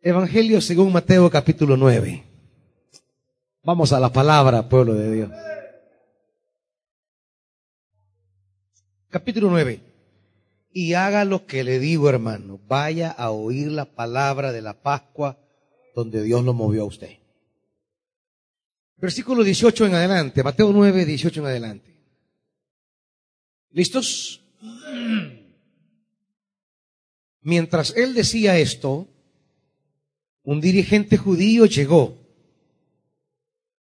Evangelio según Mateo capítulo 9. Vamos a la palabra, pueblo de Dios. Capítulo 9. Y haga lo que le digo, hermano. Vaya a oír la palabra de la Pascua donde Dios lo movió a usted. Versículo 18 en adelante. Mateo 9, 18 en adelante. ¿Listos? Mientras él decía esto, un dirigente judío llegó,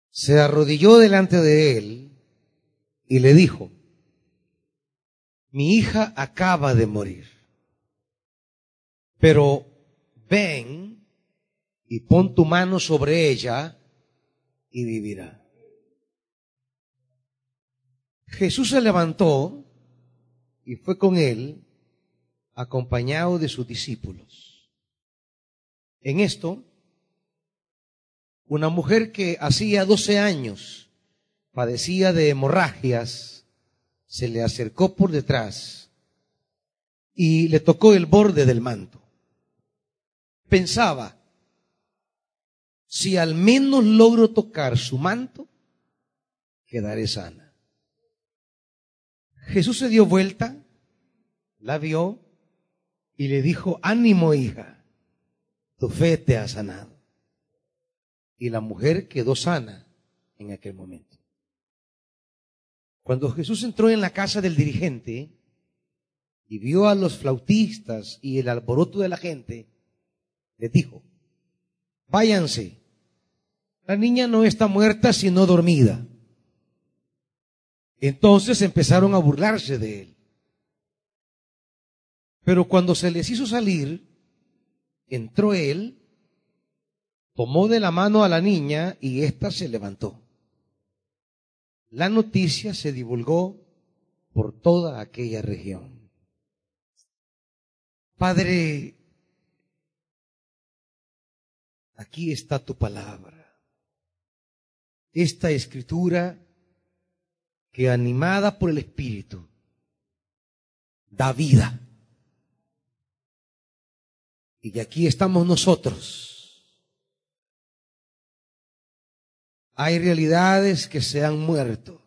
se arrodilló delante de él y le dijo, mi hija acaba de morir, pero ven y pon tu mano sobre ella y vivirá. Jesús se levantó y fue con él acompañado de sus discípulos. En esto, una mujer que hacía doce años padecía de hemorragias, se le acercó por detrás y le tocó el borde del manto. Pensaba, si al menos logro tocar su manto, quedaré sana. Jesús se dio vuelta, la vio y le dijo, ánimo hija, tu fe te ha sanado. Y la mujer quedó sana en aquel momento. Cuando Jesús entró en la casa del dirigente y vio a los flautistas y el alboroto de la gente, le dijo, váyanse, la niña no está muerta sino dormida. Entonces empezaron a burlarse de él. Pero cuando se les hizo salir, entró él, tomó de la mano a la niña y ésta se levantó. La noticia se divulgó por toda aquella región. Padre, aquí está tu palabra. Esta escritura que animada por el Espíritu da vida y aquí estamos nosotros. Hay realidades que se han muerto.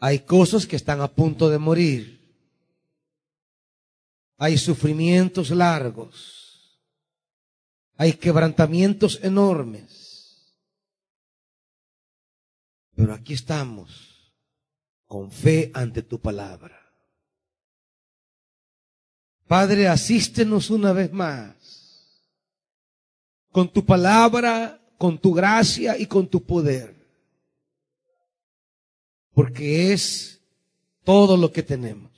Hay cosas que están a punto de morir. Hay sufrimientos largos. Hay quebrantamientos enormes. Pero aquí estamos con fe ante tu palabra. Padre, asístenos una vez más con tu palabra, con tu gracia y con tu poder. Porque es todo lo que tenemos.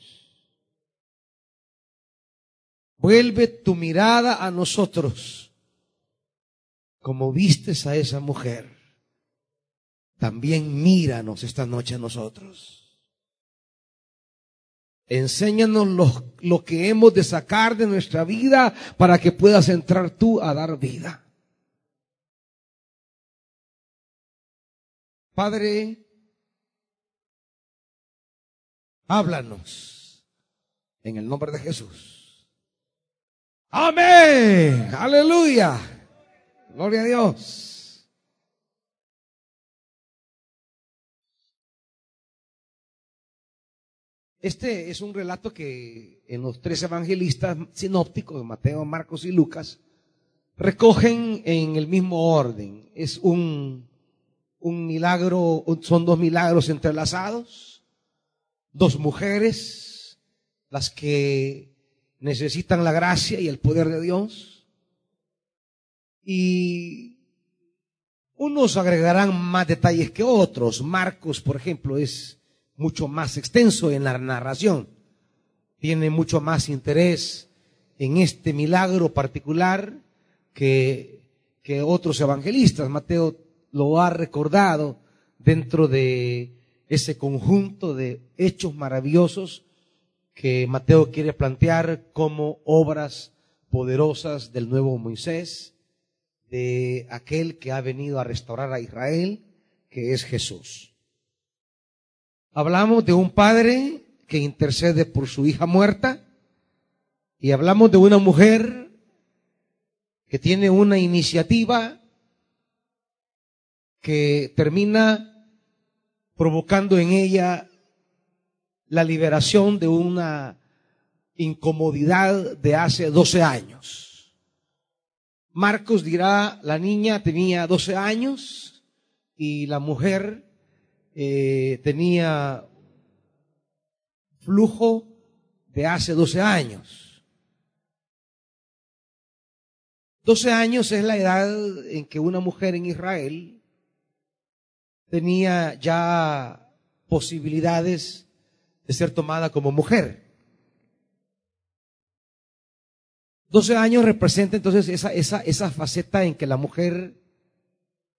Vuelve tu mirada a nosotros como vistes a esa mujer. También míranos esta noche a nosotros. Enséñanos lo, que hemos de sacar de nuestra vida para que puedas entrar tú a dar vida. Padre, háblanos en el nombre de Jesús. Amén. Aleluya. Gloria a Dios. Este es un relato que en los tres evangelistas sinópticos, Mateo, Marcos y Lucas, recogen en el mismo orden. Es un, un milagro, son dos milagros entrelazados, dos mujeres, las que necesitan la gracia y el poder de Dios. Y unos agregarán más detalles que otros. Marcos, por ejemplo, es mucho más extenso en la narración. Tiene mucho más interés en este milagro particular que, que otros evangelistas. Mateo lo ha recordado dentro de ese conjunto de hechos maravillosos que Mateo quiere plantear como obras poderosas del nuevo Moisés, de aquel que ha venido a restaurar a Israel, que es Jesús. Hablamos de un padre que intercede por su hija muerta y hablamos de una mujer que tiene una iniciativa que termina provocando en ella la liberación de una incomodidad de hace 12 años. Marcos dirá, la niña tenía 12 años y la mujer eh, tenía flujo de hace 12 años. 12 años es la edad en que una mujer en Israel tenía ya posibilidades de ser tomada como mujer. 12 años representa entonces esa, esa, esa faceta en que la mujer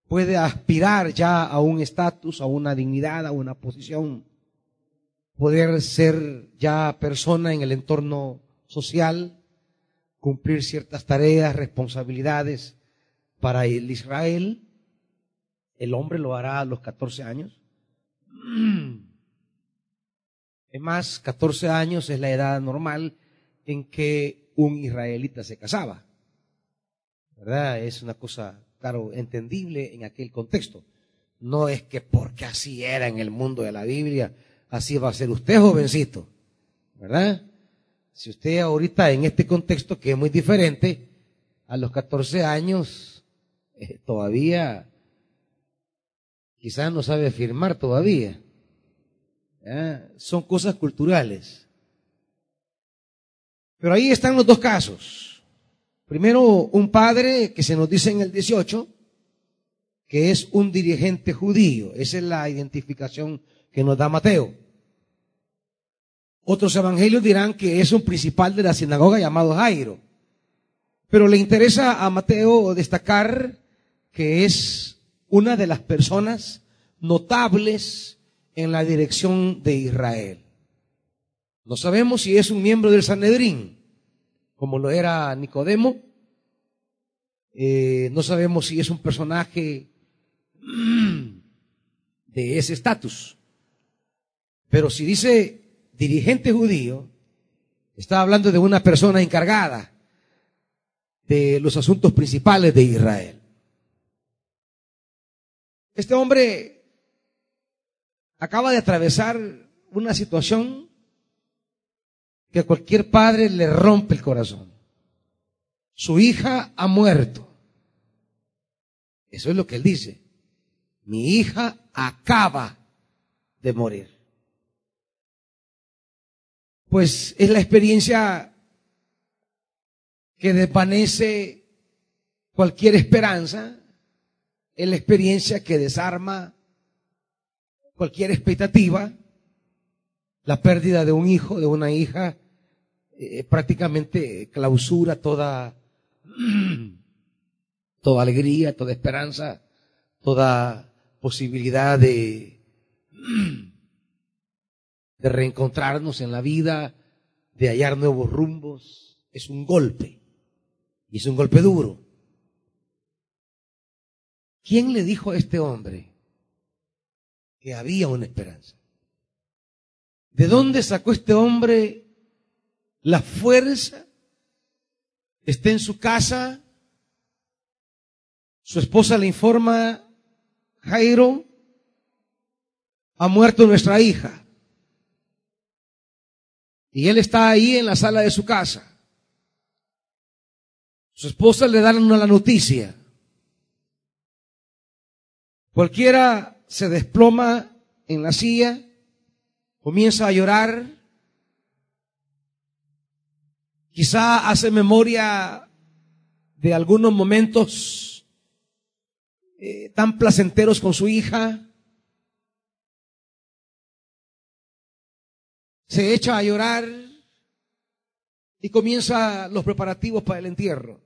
puede aspirar ya a un estatus, a una dignidad, a una posición, poder ser ya persona en el entorno social, cumplir ciertas tareas, responsabilidades para el Israel. El hombre lo hará a los 14 años. Es más, 14 años es la edad normal en que un israelita se casaba. ¿Verdad? Es una cosa, entendible en aquel contexto. No es que porque así era en el mundo de la Biblia, así va a ser usted, jovencito. ¿Verdad? Si usted ahorita en este contexto, que es muy diferente, a los 14 años, eh, todavía, quizás no sabe firmar todavía. Son cosas culturales. Pero ahí están los dos casos. Primero, un padre que se nos dice en el 18, que es un dirigente judío. Esa es la identificación que nos da Mateo. Otros evangelios dirán que es un principal de la sinagoga llamado Jairo. Pero le interesa a Mateo destacar que es una de las personas notables en la dirección de Israel. No sabemos si es un miembro del Sanedrín, como lo era Nicodemo. Eh, no sabemos si es un personaje de ese estatus. Pero si dice dirigente judío, está hablando de una persona encargada de los asuntos principales de Israel. Este hombre acaba de atravesar una situación que a cualquier padre le rompe el corazón. Su hija ha muerto. Eso es lo que él dice. Mi hija acaba de morir. Pues es la experiencia que desvanece cualquier esperanza, es la experiencia que desarma cualquier expectativa, la pérdida de un hijo, de una hija, eh, prácticamente clausura toda, toda alegría, toda esperanza, toda posibilidad de, de reencontrarnos en la vida, de hallar nuevos rumbos. Es un golpe. Y es un golpe duro. ¿Quién le dijo a este hombre que había una esperanza? ¿De dónde sacó este hombre la fuerza, está en su casa, su esposa le informa, Jairo, ha muerto nuestra hija. Y él está ahí en la sala de su casa. Su esposa le da una la noticia. Cualquiera se desploma en la silla, comienza a llorar, Quizá hace memoria de algunos momentos eh, tan placenteros con su hija. Se echa a llorar y comienza los preparativos para el entierro.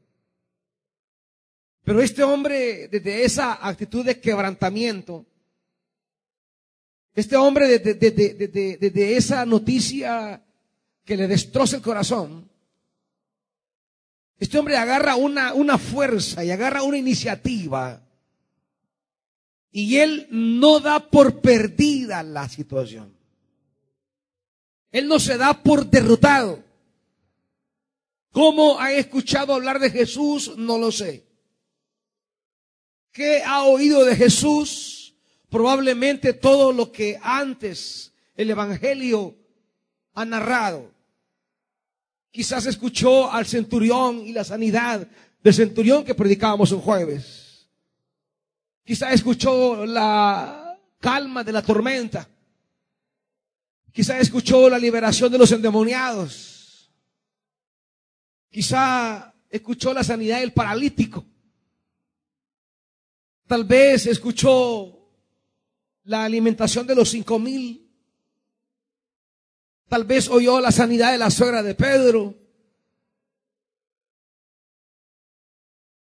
Pero este hombre, desde esa actitud de quebrantamiento, este hombre desde, desde esa noticia que le destroza el corazón, este hombre agarra una, una fuerza y agarra una iniciativa. Y él no da por perdida la situación. Él no se da por derrotado. ¿Cómo ha escuchado hablar de Jesús? No lo sé. ¿Qué ha oído de Jesús? Probablemente todo lo que antes el Evangelio ha narrado. Quizás escuchó al centurión y la sanidad del centurión que predicábamos un jueves. Quizás escuchó la calma de la tormenta. Quizás escuchó la liberación de los endemoniados. Quizá escuchó la sanidad del paralítico. Tal vez escuchó la alimentación de los cinco mil. Tal vez oyó la sanidad de la suegra de Pedro.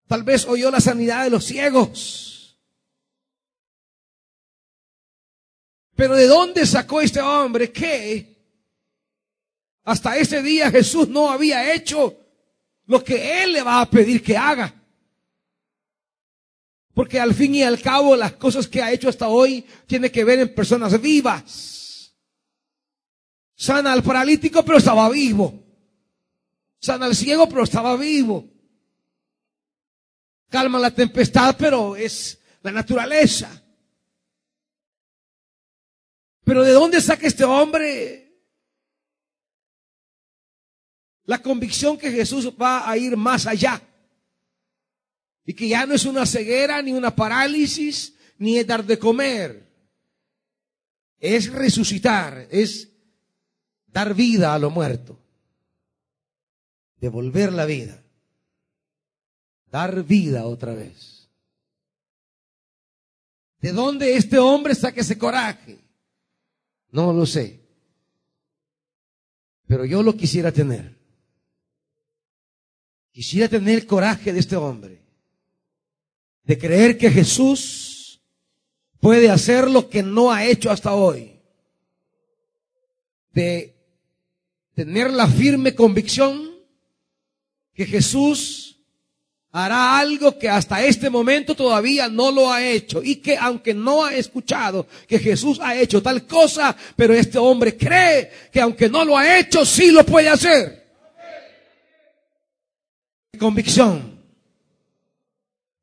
Tal vez oyó la sanidad de los ciegos. Pero ¿de dónde sacó este hombre que hasta ese día Jesús no había hecho lo que él le va a pedir que haga? Porque al fin y al cabo las cosas que ha hecho hasta hoy tiene que ver en personas vivas. Sana al paralítico pero estaba vivo. Sana al ciego pero estaba vivo. Calma la tempestad pero es la naturaleza. Pero ¿de dónde saca este hombre la convicción que Jesús va a ir más allá? Y que ya no es una ceguera, ni una parálisis, ni es dar de comer. Es resucitar, es dar vida a lo muerto. Devolver la vida. Dar vida otra vez. ¿De dónde este hombre saca ese coraje? No lo sé. Pero yo lo quisiera tener. Quisiera tener el coraje de este hombre de creer que Jesús puede hacer lo que no ha hecho hasta hoy, de tener la firme convicción que Jesús hará algo que hasta este momento todavía no lo ha hecho y que aunque no ha escuchado que Jesús ha hecho tal cosa, pero este hombre cree que aunque no lo ha hecho, sí lo puede hacer. Convicción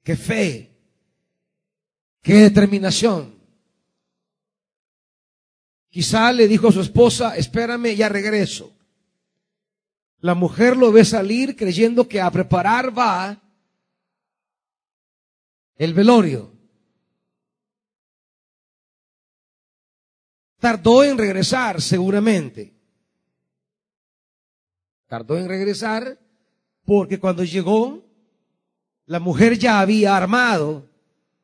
qué fe, qué determinación. Quizá le dijo a su esposa, espérame, ya regreso. La mujer lo ve salir creyendo que a preparar va el velorio. Tardó en regresar, seguramente. Tardó en regresar porque cuando llegó la mujer ya había armado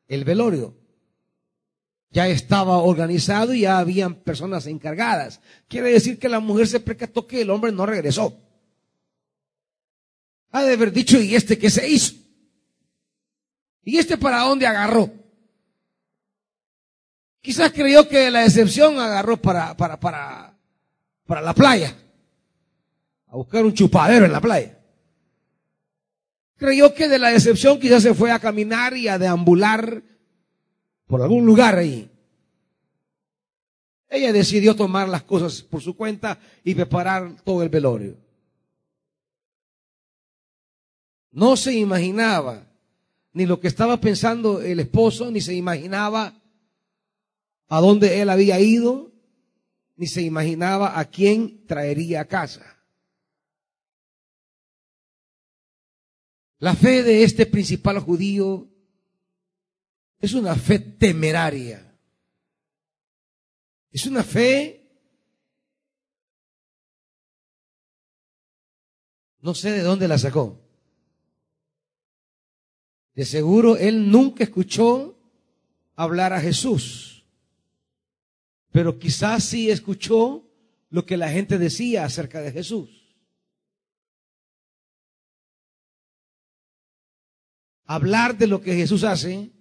el velorio. Ya estaba organizado y ya habían personas encargadas. Quiere decir que la mujer se percató que el hombre no regresó. Ha de haber dicho, ¿y este qué se hizo? ¿Y este para dónde agarró? Quizás creyó que la decepción agarró para, para, para, para la playa. A buscar un chupadero en la playa. Creyó que de la decepción quizás se fue a caminar y a deambular por algún lugar ahí. Ella decidió tomar las cosas por su cuenta y preparar todo el velorio. No se imaginaba ni lo que estaba pensando el esposo, ni se imaginaba a dónde él había ido, ni se imaginaba a quién traería a casa. La fe de este principal judío es una fe temeraria. Es una fe, no sé de dónde la sacó. De seguro él nunca escuchó hablar a Jesús, pero quizás sí escuchó lo que la gente decía acerca de Jesús. hablar de lo que Jesús hace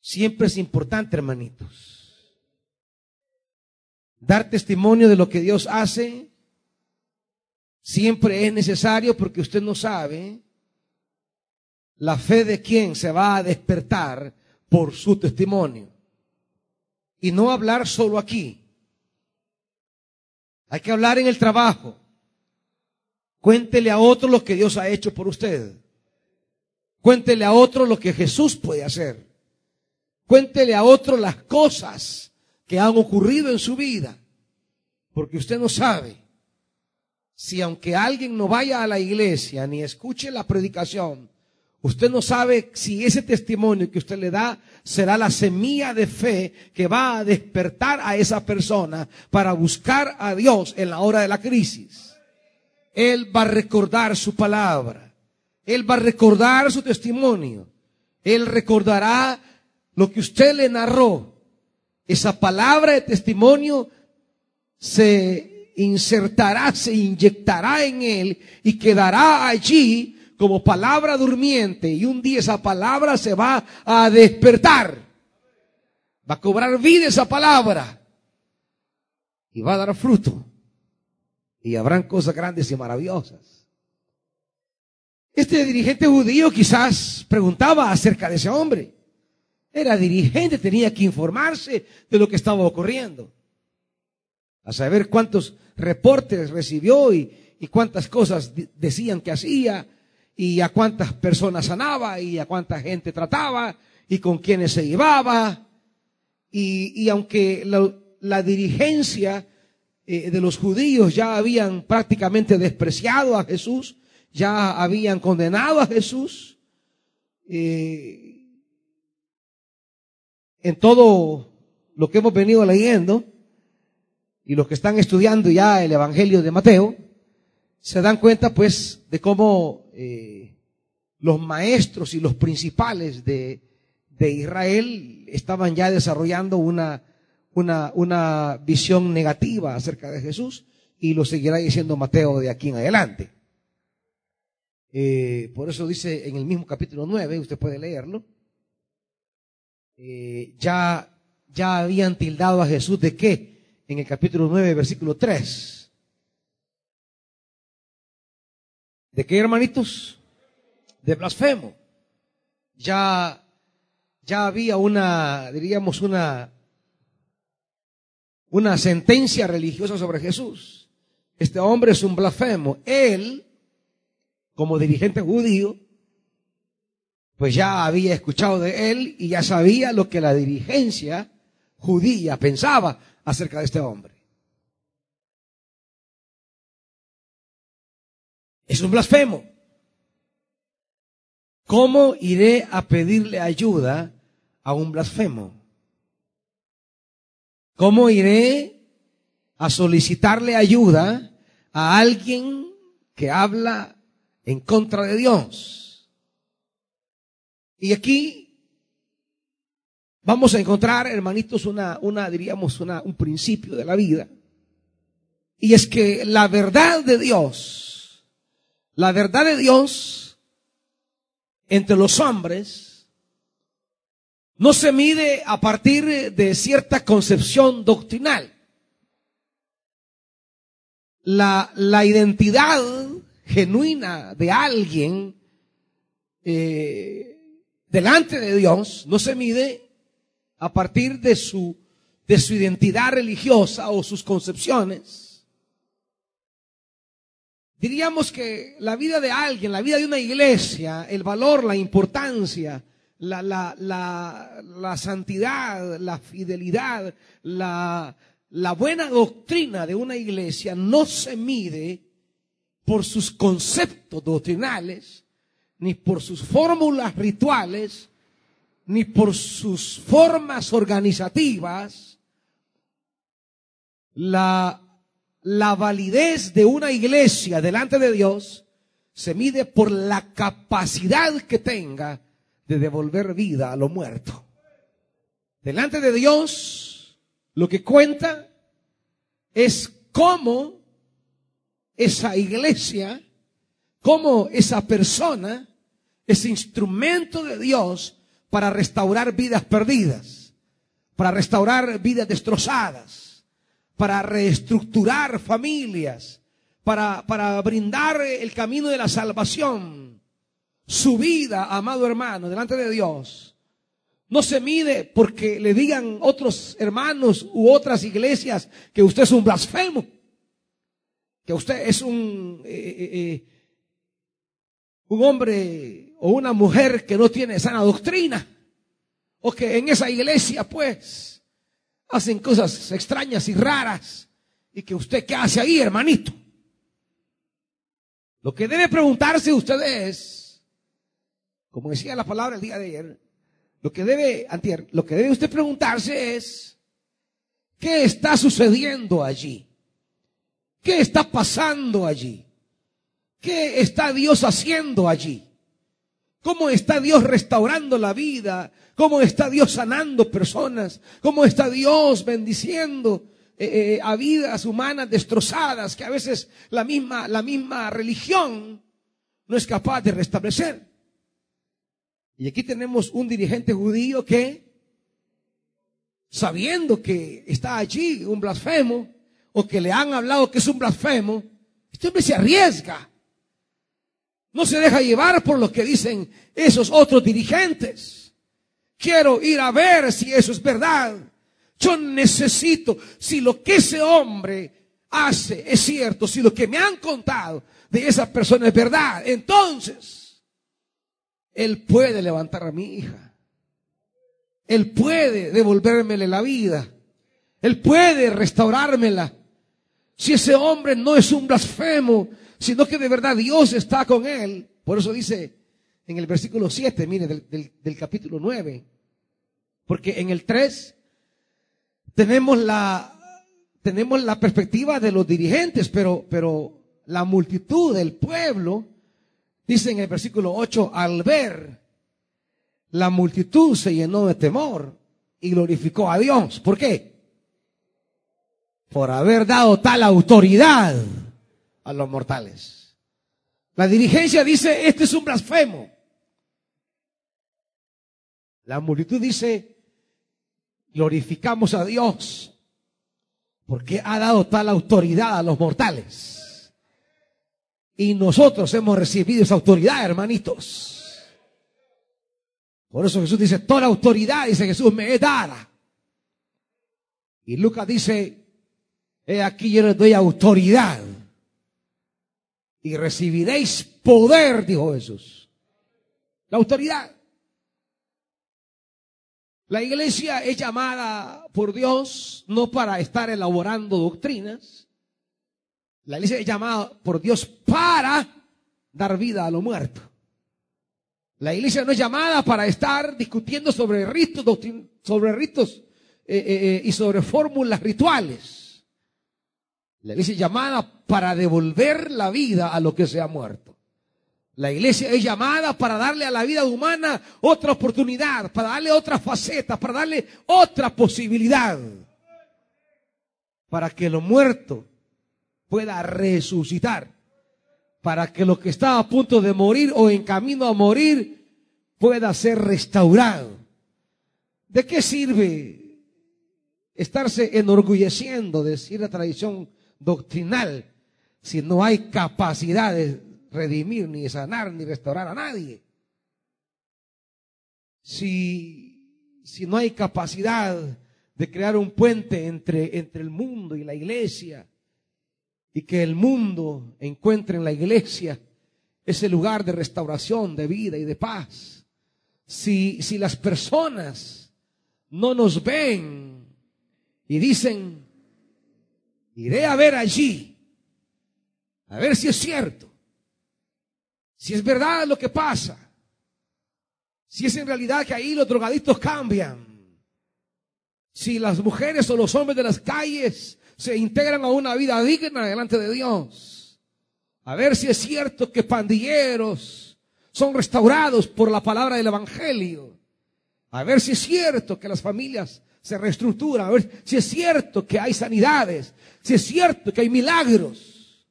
siempre es importante, hermanitos. Dar testimonio de lo que Dios hace siempre es necesario porque usted no sabe la fe de quién se va a despertar por su testimonio. Y no hablar solo aquí. Hay que hablar en el trabajo. Cuéntele a otro lo que Dios ha hecho por usted. Cuéntele a otro lo que Jesús puede hacer. Cuéntele a otro las cosas que han ocurrido en su vida. Porque usted no sabe si aunque alguien no vaya a la iglesia ni escuche la predicación, usted no sabe si ese testimonio que usted le da será la semilla de fe que va a despertar a esa persona para buscar a Dios en la hora de la crisis. Él va a recordar su palabra. Él va a recordar su testimonio. Él recordará lo que usted le narró. Esa palabra de testimonio se insertará, se inyectará en él y quedará allí como palabra durmiente. Y un día esa palabra se va a despertar. Va a cobrar vida esa palabra. Y va a dar fruto y habrán cosas grandes y maravillosas. Este dirigente judío quizás preguntaba acerca de ese hombre. Era dirigente, tenía que informarse de lo que estaba ocurriendo. A saber cuántos reportes recibió y, cuántas cosas decían que hacía y a cuántas personas sanaba y a cuánta gente trataba y con quienes se llevaba. Y, aunque la dirigencia eh, de los judíos ya habían prácticamente despreciado a Jesús, ya habían condenado a Jesús. Eh, en todo lo que hemos venido leyendo y los que están estudiando ya el Evangelio de Mateo, se dan cuenta pues de cómo eh, los maestros y los principales de, de Israel estaban ya desarrollando una una, una visión negativa acerca de Jesús y lo seguirá diciendo Mateo de aquí en adelante. Eh, por eso dice en el mismo capítulo 9, usted puede leerlo, eh, ya, ya habían tildado a Jesús de qué? En el capítulo 9, versículo 3. ¿De qué, hermanitos? De blasfemo. Ya, ya había una, diríamos, una, una sentencia religiosa sobre Jesús. Este hombre es un blasfemo. Él, como dirigente judío, pues ya había escuchado de él y ya sabía lo que la dirigencia judía pensaba acerca de este hombre. Es un blasfemo. ¿Cómo iré a pedirle ayuda a un blasfemo? ¿Cómo iré a solicitarle ayuda a alguien que habla en contra de Dios? Y aquí vamos a encontrar, hermanitos, una, una diríamos, una, un principio de la vida. Y es que la verdad de Dios, la verdad de Dios entre los hombres, no se mide a partir de cierta concepción doctrinal. La, la identidad genuina de alguien eh, delante de Dios no se mide a partir de su, de su identidad religiosa o sus concepciones. Diríamos que la vida de alguien, la vida de una iglesia, el valor, la importancia, la, la, la, la santidad, la fidelidad, la, la buena doctrina de una iglesia no se mide por sus conceptos doctrinales, ni por sus fórmulas rituales, ni por sus formas organizativas. La, la validez de una iglesia delante de Dios se mide por la capacidad que tenga de devolver vida a lo muerto. Delante de Dios, lo que cuenta es cómo esa iglesia, cómo esa persona es instrumento de Dios para restaurar vidas perdidas, para restaurar vidas destrozadas, para reestructurar familias, para, para brindar el camino de la salvación. Su vida, amado hermano, delante de Dios, no se mide porque le digan otros hermanos u otras iglesias que usted es un blasfemo, que usted es un, eh, eh, eh, un hombre o una mujer que no tiene sana doctrina, o que en esa iglesia pues hacen cosas extrañas y raras, y que usted qué hace ahí, hermanito. Lo que debe preguntarse usted es, como decía la palabra el día de ayer, lo que debe, antier, lo que debe usted preguntarse es, ¿qué está sucediendo allí? ¿Qué está pasando allí? ¿Qué está Dios haciendo allí? ¿Cómo está Dios restaurando la vida? ¿Cómo está Dios sanando personas? ¿Cómo está Dios bendiciendo eh, eh, a vidas humanas destrozadas que a veces la misma, la misma religión no es capaz de restablecer? Y aquí tenemos un dirigente judío que, sabiendo que está allí un blasfemo, o que le han hablado que es un blasfemo, este hombre se arriesga. No se deja llevar por lo que dicen esos otros dirigentes. Quiero ir a ver si eso es verdad. Yo necesito, si lo que ese hombre hace es cierto, si lo que me han contado de esa persona es verdad, entonces Él puede levantar a mi hija. Él puede devolvérmele la vida. Él puede restaurármela. Si ese hombre no es un blasfemo, sino que de verdad Dios está con él. Por eso dice en el versículo 7, mire, del, capítulo 9. Porque en el 3 tenemos la, tenemos la perspectiva de los dirigentes, pero, pero la multitud del pueblo, dice en el versículo 8, al ver la multitud se llenó de temor y glorificó a Dios. ¿Por qué? por haber dado tal autoridad a los mortales. La dirigencia dice, este es un blasfemo. La multitud dice, glorificamos a Dios porque ha dado tal autoridad a los mortales. Y nosotros hemos recibido esa autoridad, hermanitos. Por eso Jesús dice, toda autoridad, dice Jesús, me es dada. Y Lucas dice, He aquí yo les doy autoridad. Y recibiréis poder, dijo Jesús. La autoridad. La iglesia es llamada por Dios no para estar elaborando doctrinas. La iglesia es llamada por Dios para dar vida a lo muerto. La iglesia no es llamada para estar discutiendo sobre ritos, sobre ritos eh, eh, eh, y sobre fórmulas rituales. La iglesia es llamada para devolver la vida a lo que se ha muerto. La iglesia es llamada para darle a la vida humana otra oportunidad, para darle otra faceta, para darle otra posibilidad. Para que lo muerto pueda resucitar. Para que lo que está a punto de morir o en camino a morir pueda ser restaurado. ¿De qué sirve estarse enorgulleciendo, decir la tradición doctrinal si no hay capacidad de redimir, ni sanar, ni restaurar a nadie. Si, si no hay capacidad de crear un puente entre, entre el mundo y la iglesia, y que el mundo encuentre en la iglesia ese lugar de restauración, de vida y de paz. Si, si las personas no nos ven y dicen, Iré a ver allí, a ver si es cierto, si es verdad lo que pasa, si es en realidad que ahí los drogadictos cambian, si las mujeres o los hombres de las calles se integran a una vida digna delante de Dios, a ver si es cierto que pandilleros son restaurados por la palabra del Evangelio, a ver si es cierto que las familias se reestructura, a ver si es cierto que hay sanidades, si es cierto que hay milagros,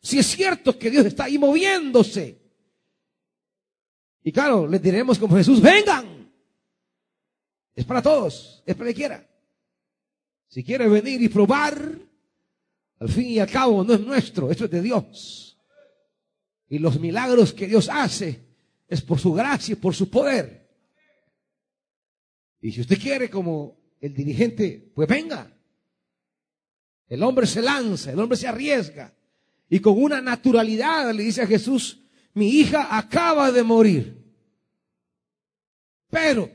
si es cierto que Dios está ahí moviéndose. Y claro, les diremos como Jesús, vengan. Es para todos, es para quiera. Si quiere venir y probar, al fin y al cabo no es nuestro, esto es de Dios. Y los milagros que Dios hace es por su gracia y por su poder. Y si usted quiere como el dirigente, pues venga. El hombre se lanza, el hombre se arriesga. Y con una naturalidad le dice a Jesús, mi hija acaba de morir. Pero,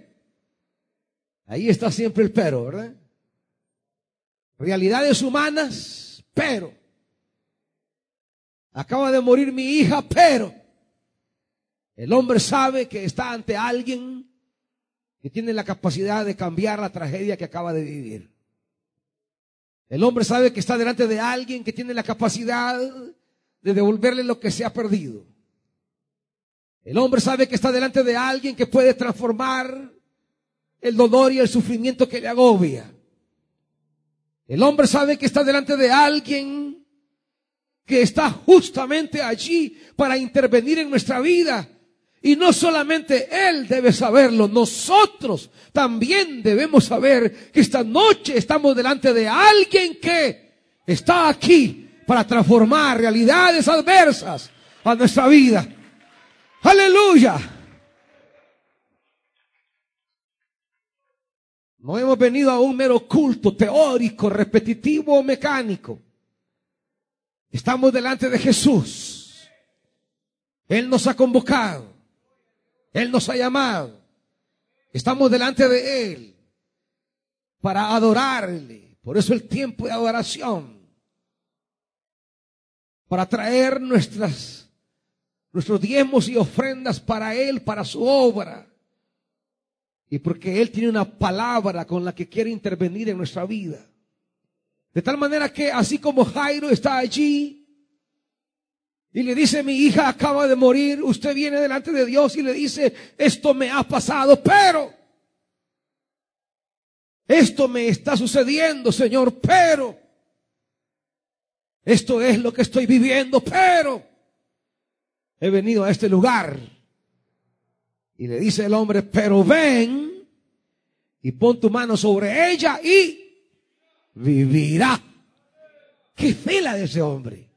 ahí está siempre el pero, ¿verdad? Realidades humanas, pero. Acaba de morir mi hija, pero. El hombre sabe que está ante alguien que tiene la capacidad de cambiar la tragedia que acaba de vivir. El hombre sabe que está delante de alguien que tiene la capacidad de devolverle lo que se ha perdido. El hombre sabe que está delante de alguien que puede transformar el dolor y el sufrimiento que le agobia. El hombre sabe que está delante de alguien que está justamente allí para intervenir en nuestra vida. Y no solamente Él debe saberlo, nosotros también debemos saber que esta noche estamos delante de alguien que está aquí para transformar realidades adversas a nuestra vida. Aleluya. No hemos venido a un mero culto teórico, repetitivo o mecánico. Estamos delante de Jesús. Él nos ha convocado. Él nos ha llamado. Estamos delante de Él para adorarle. Por eso el tiempo de adoración. Para traer nuestras, nuestros diezmos y ofrendas para Él, para su obra. Y porque Él tiene una palabra con la que quiere intervenir en nuestra vida. De tal manera que así como Jairo está allí y le dice, mi hija acaba de morir, usted viene delante de Dios y le dice, esto me ha pasado, pero esto me está sucediendo, Señor, pero esto es lo que estoy viviendo, pero he venido a este lugar. Y le dice el hombre, pero ven y pon tu mano sobre ella y vivirá. Qué fe la de ese hombre.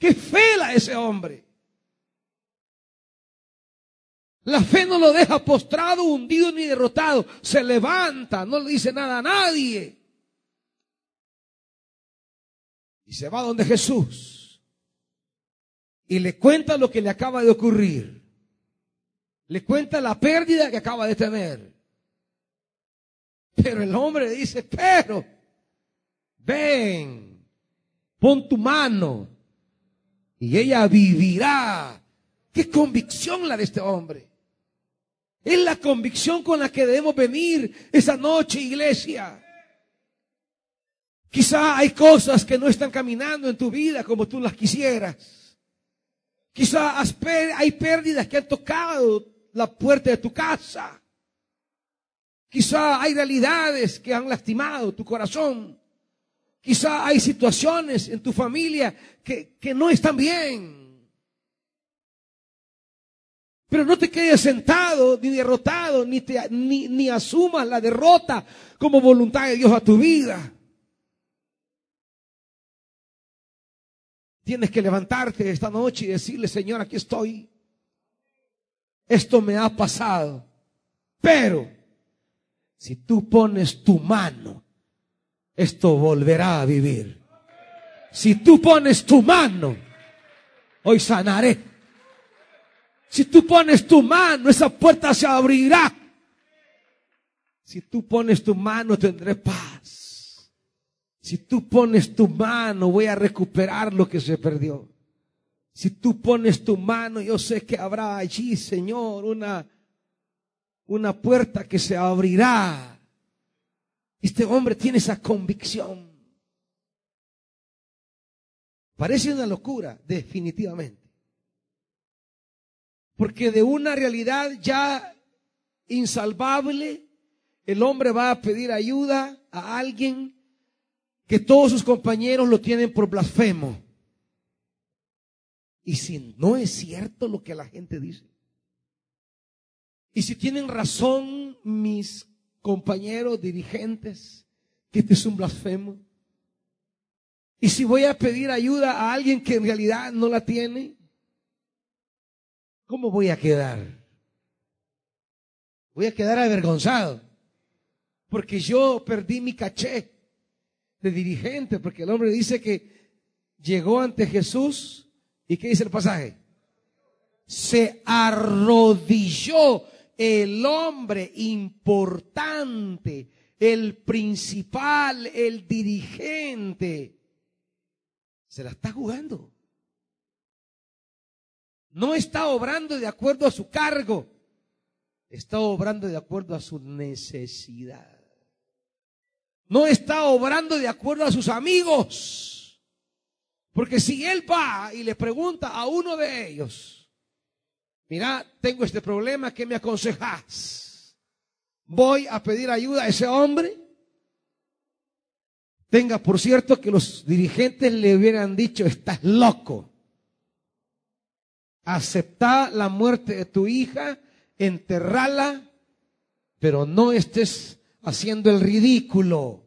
Qué fe la ese hombre. La fe no lo deja postrado, hundido ni derrotado. Se levanta, no le dice nada a nadie. Y se va donde Jesús. Y le cuenta lo que le acaba de ocurrir. Le cuenta la pérdida que acaba de tener. Pero el hombre dice, pero, ven, pon tu mano y ella vivirá. Qué convicción la de este hombre. Es la convicción con la que debemos venir esa noche, iglesia. Quizá hay cosas que no están caminando en tu vida como tú las quisieras. Quizá hay pérdidas que han tocado la puerta de tu casa. Quizá hay realidades que han lastimado tu corazón. Quizá hay situaciones en tu familia que, que no están bien. Pero no te quedes sentado ni derrotado, ni, te, ni, ni asumas la derrota como voluntad de Dios a tu vida. Tienes que levantarte esta noche y decirle, Señor, aquí estoy. Esto me ha pasado. Pero si tú pones tu mano esto volverá a vivir. Si tú pones tu mano, hoy sanaré. Si tú pones tu mano, esa puerta se abrirá. Si tú pones tu mano, tendré paz. Si tú pones tu mano, voy a recuperar lo que se perdió. Si tú pones tu mano, yo sé que habrá allí, Señor, una, una puerta que se abrirá este hombre tiene esa convicción. Parece una locura, definitivamente. Porque de una realidad ya insalvable, el hombre va a pedir ayuda a alguien que todos sus compañeros lo tienen por blasfemo. Y si no es cierto lo que la gente dice, y si tienen razón mis compañeros, dirigentes, que este es un blasfemo. Y si voy a pedir ayuda a alguien que en realidad no la tiene, ¿cómo voy a quedar? Voy a quedar avergonzado. Porque yo perdí mi caché de dirigente, porque el hombre dice que llegó ante Jesús y ¿qué dice el pasaje? Se arrodilló el hombre importante, el principal, el dirigente. Se la está jugando. No está obrando de acuerdo a su cargo, está obrando de acuerdo a su necesidad. No está obrando de acuerdo a sus amigos. Porque si él va y le pregunta a uno de ellos, mira, tengo este problema, ¿qué me aconsejas? Voy a pedir ayuda a ese hombre. Tenga por cierto que los dirigentes le hubieran dicho, estás loco acepta la muerte de tu hija, enterrala, pero no estés haciendo el ridículo.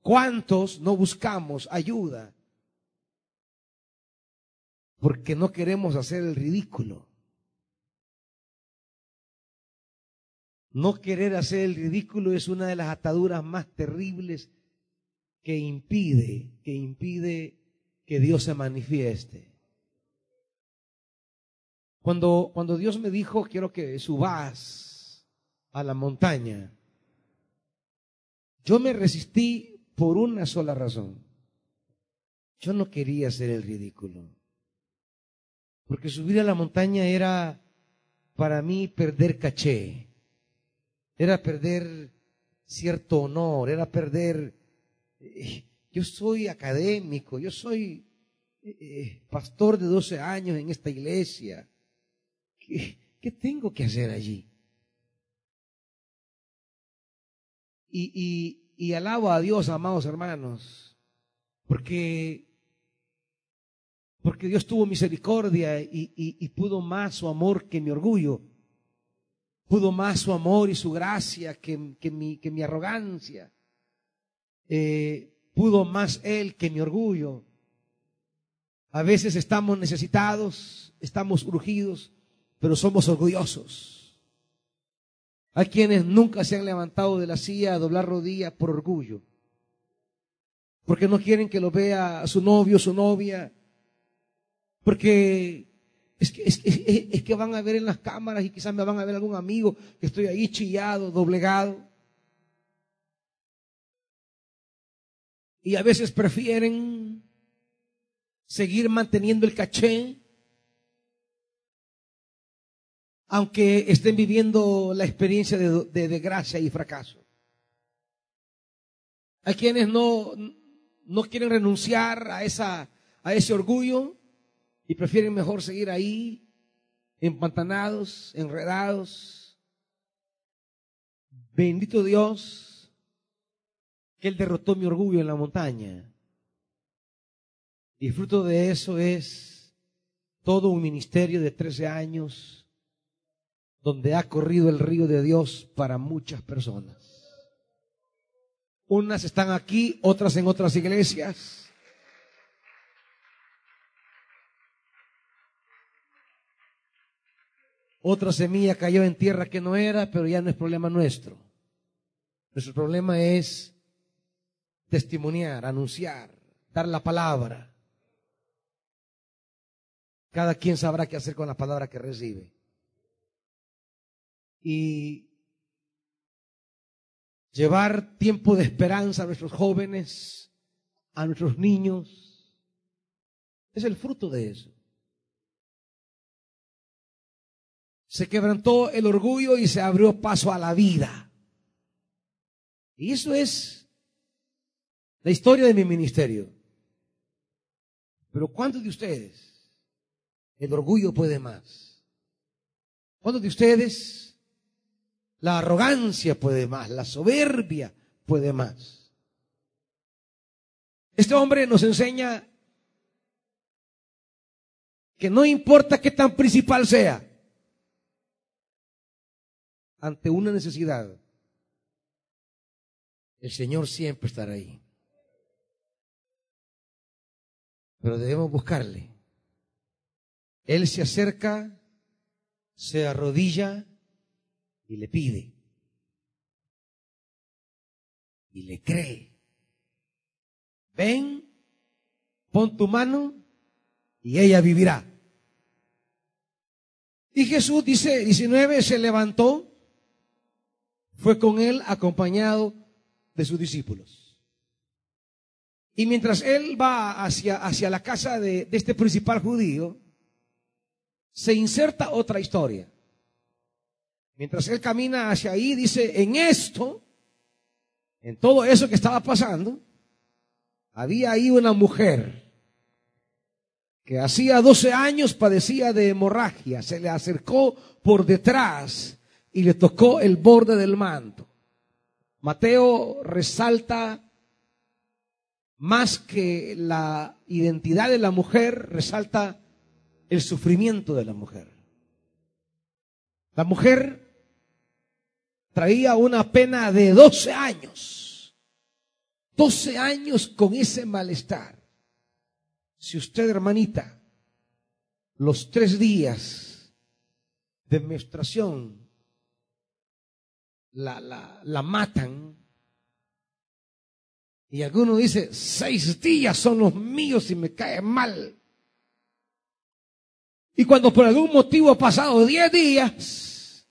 ¿Cuántos no buscamos ayuda? Porque no queremos hacer el ridículo. No querer hacer el ridículo es una de las ataduras más terribles que impide, que impide que Dios se manifieste. Cuando, cuando Dios me dijo, quiero que subas a la montaña, yo me resistí por una sola razón. Yo no quería hacer el ridículo. Porque subir a la montaña era para mí perder caché. Era perder cierto honor, era perder... Eh, yo soy académico, yo soy eh, eh, pastor de 12 años en esta iglesia. ¿Qué, tengo que hacer allí? Y, y, alabo a Dios, amados hermanos, porque, porque Dios tuvo misericordia y, y, pudo más su amor que mi orgullo, pudo más su amor y su gracia que, que, mi, que mi arrogancia, eh, pudo más Él que mi orgullo. A veces estamos necesitados, estamos urgidos, pero somos orgullosos. Hay quienes nunca se han levantado de la silla a doblar rodillas por orgullo, porque no quieren que lo vea su novio, su novia, porque es que, es, que van a ver en las cámaras y quizás me van a ver algún amigo que estoy ahí chillado, doblegado. Y a veces prefieren seguir manteniendo el caché aunque estén viviendo la experiencia de, desgracia y fracaso. Hay quienes no, no quieren renunciar a, esa, a ese orgullo y prefieren mejor seguir ahí, empantanados, enredados. Bendito Dios, que Él derrotó mi orgullo en la montaña. Y fruto de eso es todo un ministerio de 13 años donde ha corrido el río de Dios para muchas personas. Unas están aquí, otras en otras iglesias. Otra semilla cayó en tierra que no era, pero ya no es problema nuestro. Nuestro problema es testimoniar, anunciar, dar la palabra. Cada quien sabrá qué hacer con la palabra que recibe y llevar tiempo de esperanza a nuestros jóvenes, a nuestros niños. Es el fruto de eso. Se quebrantó el orgullo y se abrió paso a la vida. Y eso es la historia de mi ministerio. Pero ¿cuántos de ustedes el orgullo puede más? ¿Cuántos de ustedes la arrogancia puede más, la soberbia puede más. Este hombre nos enseña que no importa qué tan principal sea, ante una necesidad, el Señor siempre estará ahí. Pero debemos buscarle. Él se acerca, se arrodilla y le pide y le cree. Ven pon tu mano y ella vivirá. Y Jesús dice 19, se levantó, fue con él acompañado de sus discípulos. Y mientras él va hacia, hacia la casa de, de este principal judío, se inserta otra historia. Mientras él camina hacia ahí, dice, en esto, en todo eso que estaba pasando, había ahí una mujer que hacía 12 años padecía de hemorragia, se le acercó por detrás y le tocó el borde del manto. Mateo resalta más que la identidad de la mujer, resalta el sufrimiento de la mujer. La mujer traía una pena de 12 años. 12 años con ese malestar. Si usted, hermanita, los tres días de menstruación la, la, la matan, y alguno dice, seis días son los míos y me cae mal. Y cuando por algún motivo ha pasado diez días,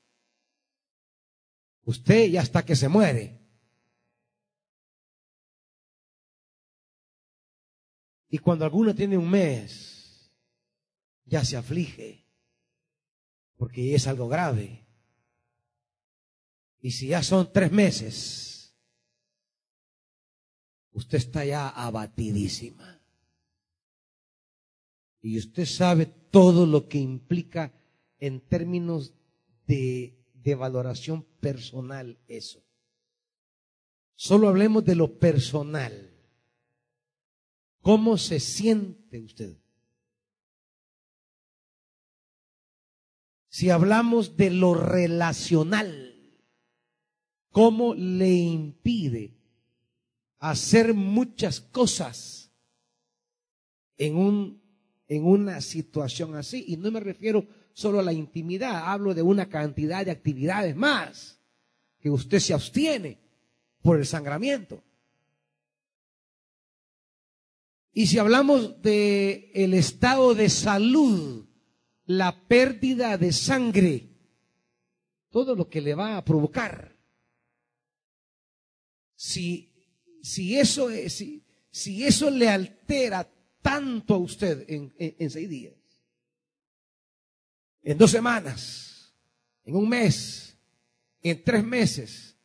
usted ya hasta que se muere. Y cuando alguno tiene un mes, ya se aflige, porque es algo grave. Y si ya son tres meses, usted está ya abatidísima. Y usted sabe todo lo que implica en términos de, valoración personal eso. Solo hablemos de lo personal. ¿Cómo se siente usted? Si hablamos de lo relacional, ¿cómo le impide hacer muchas cosas en, un, en una situación así? Y no me refiero solo a la intimidad, hablo de una cantidad de actividades más que usted se abstiene por el sangramiento. Y si hablamos de el estado de salud, la pérdida de sangre, todo lo que le va a provocar. Si, si eso, si, si eso le altera tanto a usted en, en, en seis días, en dos semanas, en un mes, en tres meses,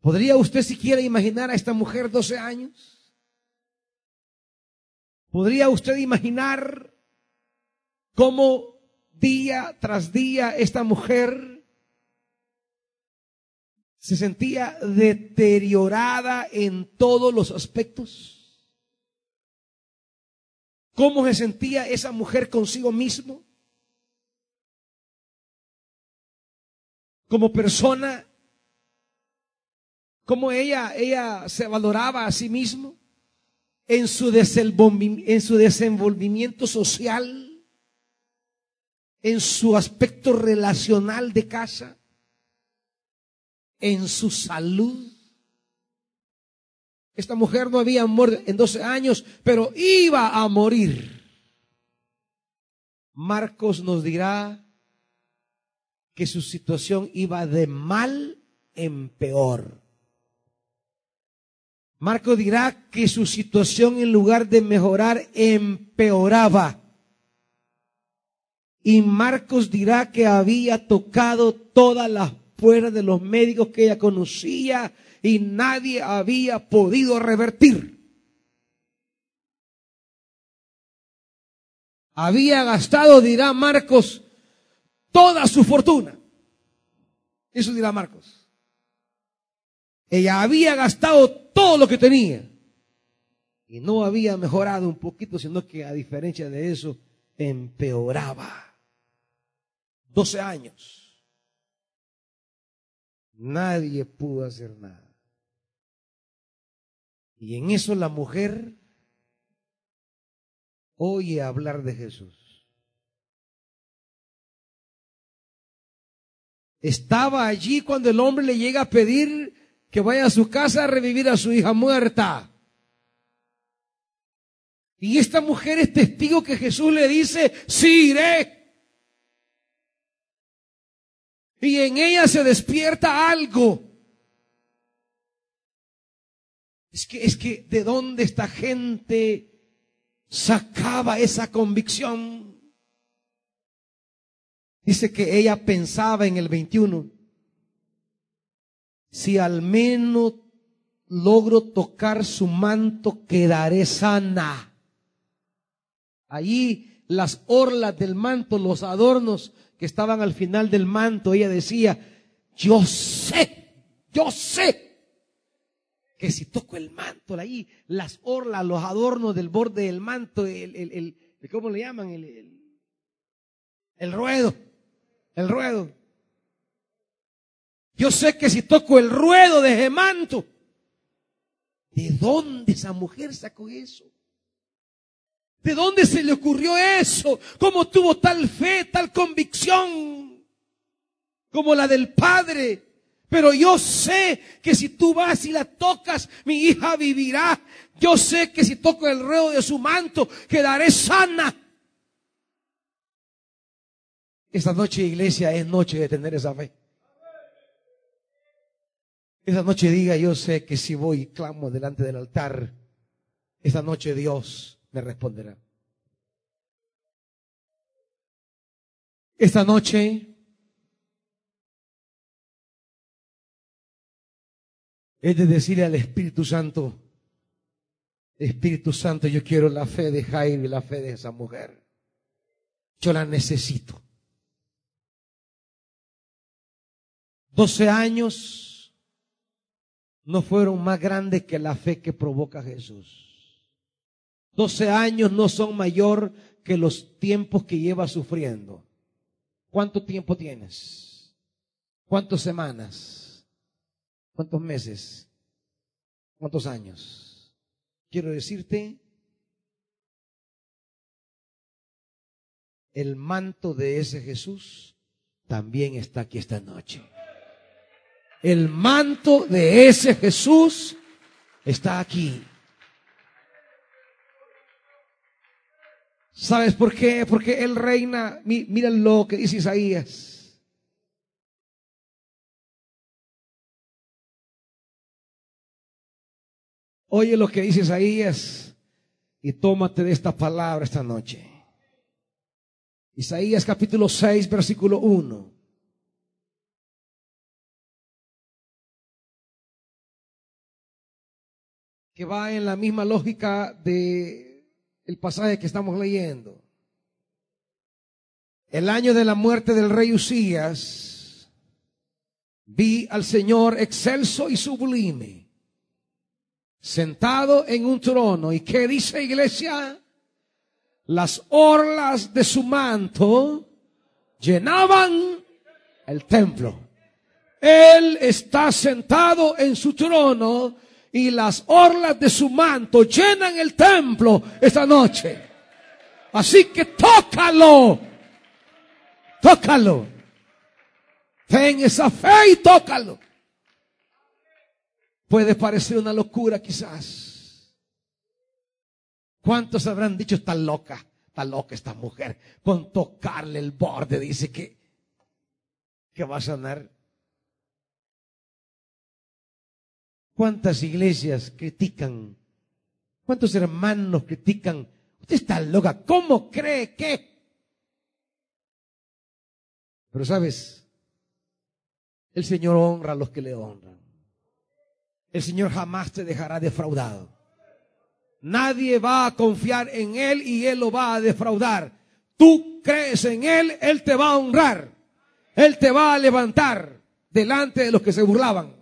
¿podría usted siquiera imaginar a esta mujer 12 años? ¿Podría usted imaginar cómo día tras día esta mujer se sentía deteriorada en todos los aspectos? ¿Cómo se sentía esa mujer consigo mismo? Como persona, cómo ella, ella se valoraba a sí mismo en su, en su desenvolvimiento social, en su aspecto relacional de casa, en su salud. Esta mujer no había muerto en 12 años, pero iba a morir. Marcos nos dirá que su situación iba de mal en peor. Marco dirá que su situación en lugar de mejorar empeoraba. Y Marcos dirá que había tocado todas las puertas de los médicos que ella conocía y nadie había podido revertir. Había gastado, dirá Marcos, toda su fortuna. Eso dirá Marcos. Ella había gastado todo lo que tenía. Y no había mejorado un poquito, sino que a diferencia de eso, empeoraba. 12 años. Nadie pudo hacer nada. Y en eso la mujer oye hablar de Jesús. Estaba allí cuando el hombre le llega a pedir que vaya a su casa a revivir a su hija muerta. Y esta mujer es testigo que Jesús le dice, sí iré. Y en ella se despierta algo. Es que, es que, ¿de dónde esta gente sacaba esa convicción? Dice que ella pensaba en el 21, si al menos logro tocar su manto, quedaré sana. Allí las orlas del manto, los adornos estaban al final del manto, ella decía, yo sé, yo sé que si toco el manto, ahí las orlas, los adornos del borde del manto, el, el, el ¿cómo le llaman? El, el, ruedo, el ruedo. Yo sé que si toco el ruedo de ese manto, ¿de dónde esa mujer sacó eso? ¿De dónde se le ocurrió eso? ¿Cómo tuvo tal fe, tal convicción como la del Padre? Pero yo sé que si tú vas y la tocas, mi hija vivirá. Yo sé que si toco el ruedo de su manto, quedaré sana. Esta noche, iglesia, es noche de tener esa fe. Esta noche diga, yo sé que si voy y clamo delante del altar, esta noche Dios me responderá. Esta noche es de decirle al Espíritu Santo, Espíritu Santo, yo quiero la fe de Jaime y la fe de esa mujer. Yo la necesito. Doce años no fueron más grandes que la fe que provoca Jesús. Doce años no son mayor que los tiempos que lleva sufriendo. ¿Cuánto tiempo tienes? ¿Cuántas semanas? ¿Cuántos meses? ¿Cuántos años? Quiero decirte, el manto de ese Jesús también está aquí esta noche. El manto de ese Jesús está aquí. ¿Sabes por qué? Porque Él reina. Mira lo que dice Isaías. Oye lo que dice Isaías y tómate de esta palabra esta noche. Isaías capítulo 6, versículo 1. Que va en la misma lógica de el pasaje que estamos leyendo. El año de la muerte del rey Usías, vi al Señor excelso y sublime sentado en un trono. ¿Y qué dice iglesia? Las orlas de su manto llenaban el templo. Él está sentado en su trono y las orlas de su manto llenan el templo esta noche. Así que tócalo. Tócalo. Ten esa fe y tócalo. Puede parecer una locura quizás. ¿Cuántos habrán dicho está loca? Está loca esta mujer. Con tocarle el borde dice que, que va a sanar. ¿Cuántas iglesias critican? ¿Cuántos hermanos critican? Usted está loca. ¿Cómo cree que? Pero sabes, el Señor honra a los que le honran el Señor jamás te dejará defraudado. Nadie va a confiar en Él y Él lo va a defraudar. Tú crees en Él, Él te va a honrar. Él te va a levantar delante de los que se burlaban.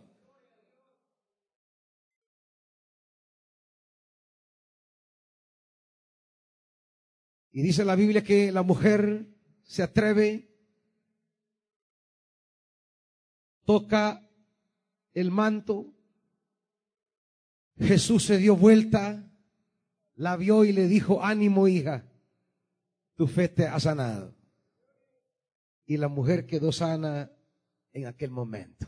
Y dice la Biblia que la mujer se atreve, toca el manto Jesús se dio vuelta, la vio y le dijo, ánimo hija, tu fe te ha sanado. Y la mujer quedó sana en aquel momento.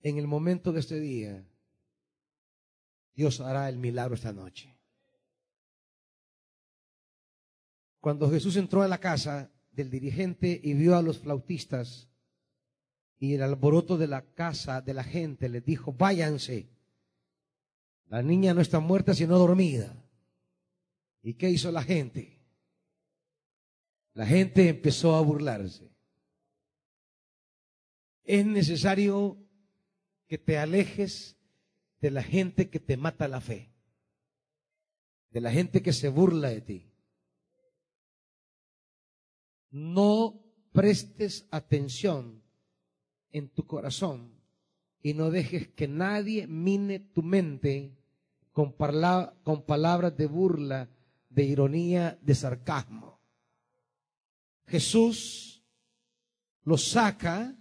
En el momento de este día, Dios hará el milagro esta noche. Cuando Jesús entró a la casa del dirigente y vio a los flautistas y el alboroto de la casa de la gente, les dijo, váyanse. La niña no está muerta sino dormida. ¿Y qué hizo la gente? La gente empezó a burlarse. Es necesario que te alejes de la gente que te mata la fe, de la gente que se burla de ti. No prestes atención en tu corazón y no dejes que nadie mine tu mente con, con palabras de burla, de ironía, de sarcasmo. Jesús lo saca,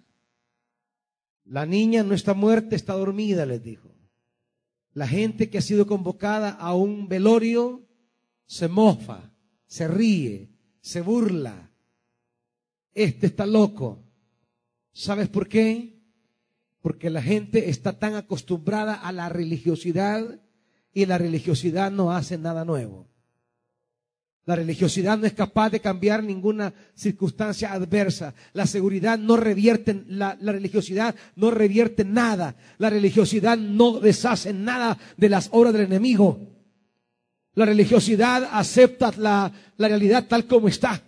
la niña no está muerta, está dormida, les dijo. La gente que ha sido convocada a un velorio se mofa, se ríe, se burla. Este está loco. ¿Sabes por qué? Porque la gente está tan acostumbrada a la religiosidad y la religiosidad no hace nada nuevo. La religiosidad no es capaz de cambiar ninguna circunstancia adversa. La seguridad no revierte, la, religiosidad no revierte nada. La religiosidad no deshace nada de las obras del enemigo. La religiosidad acepta la, realidad tal como está.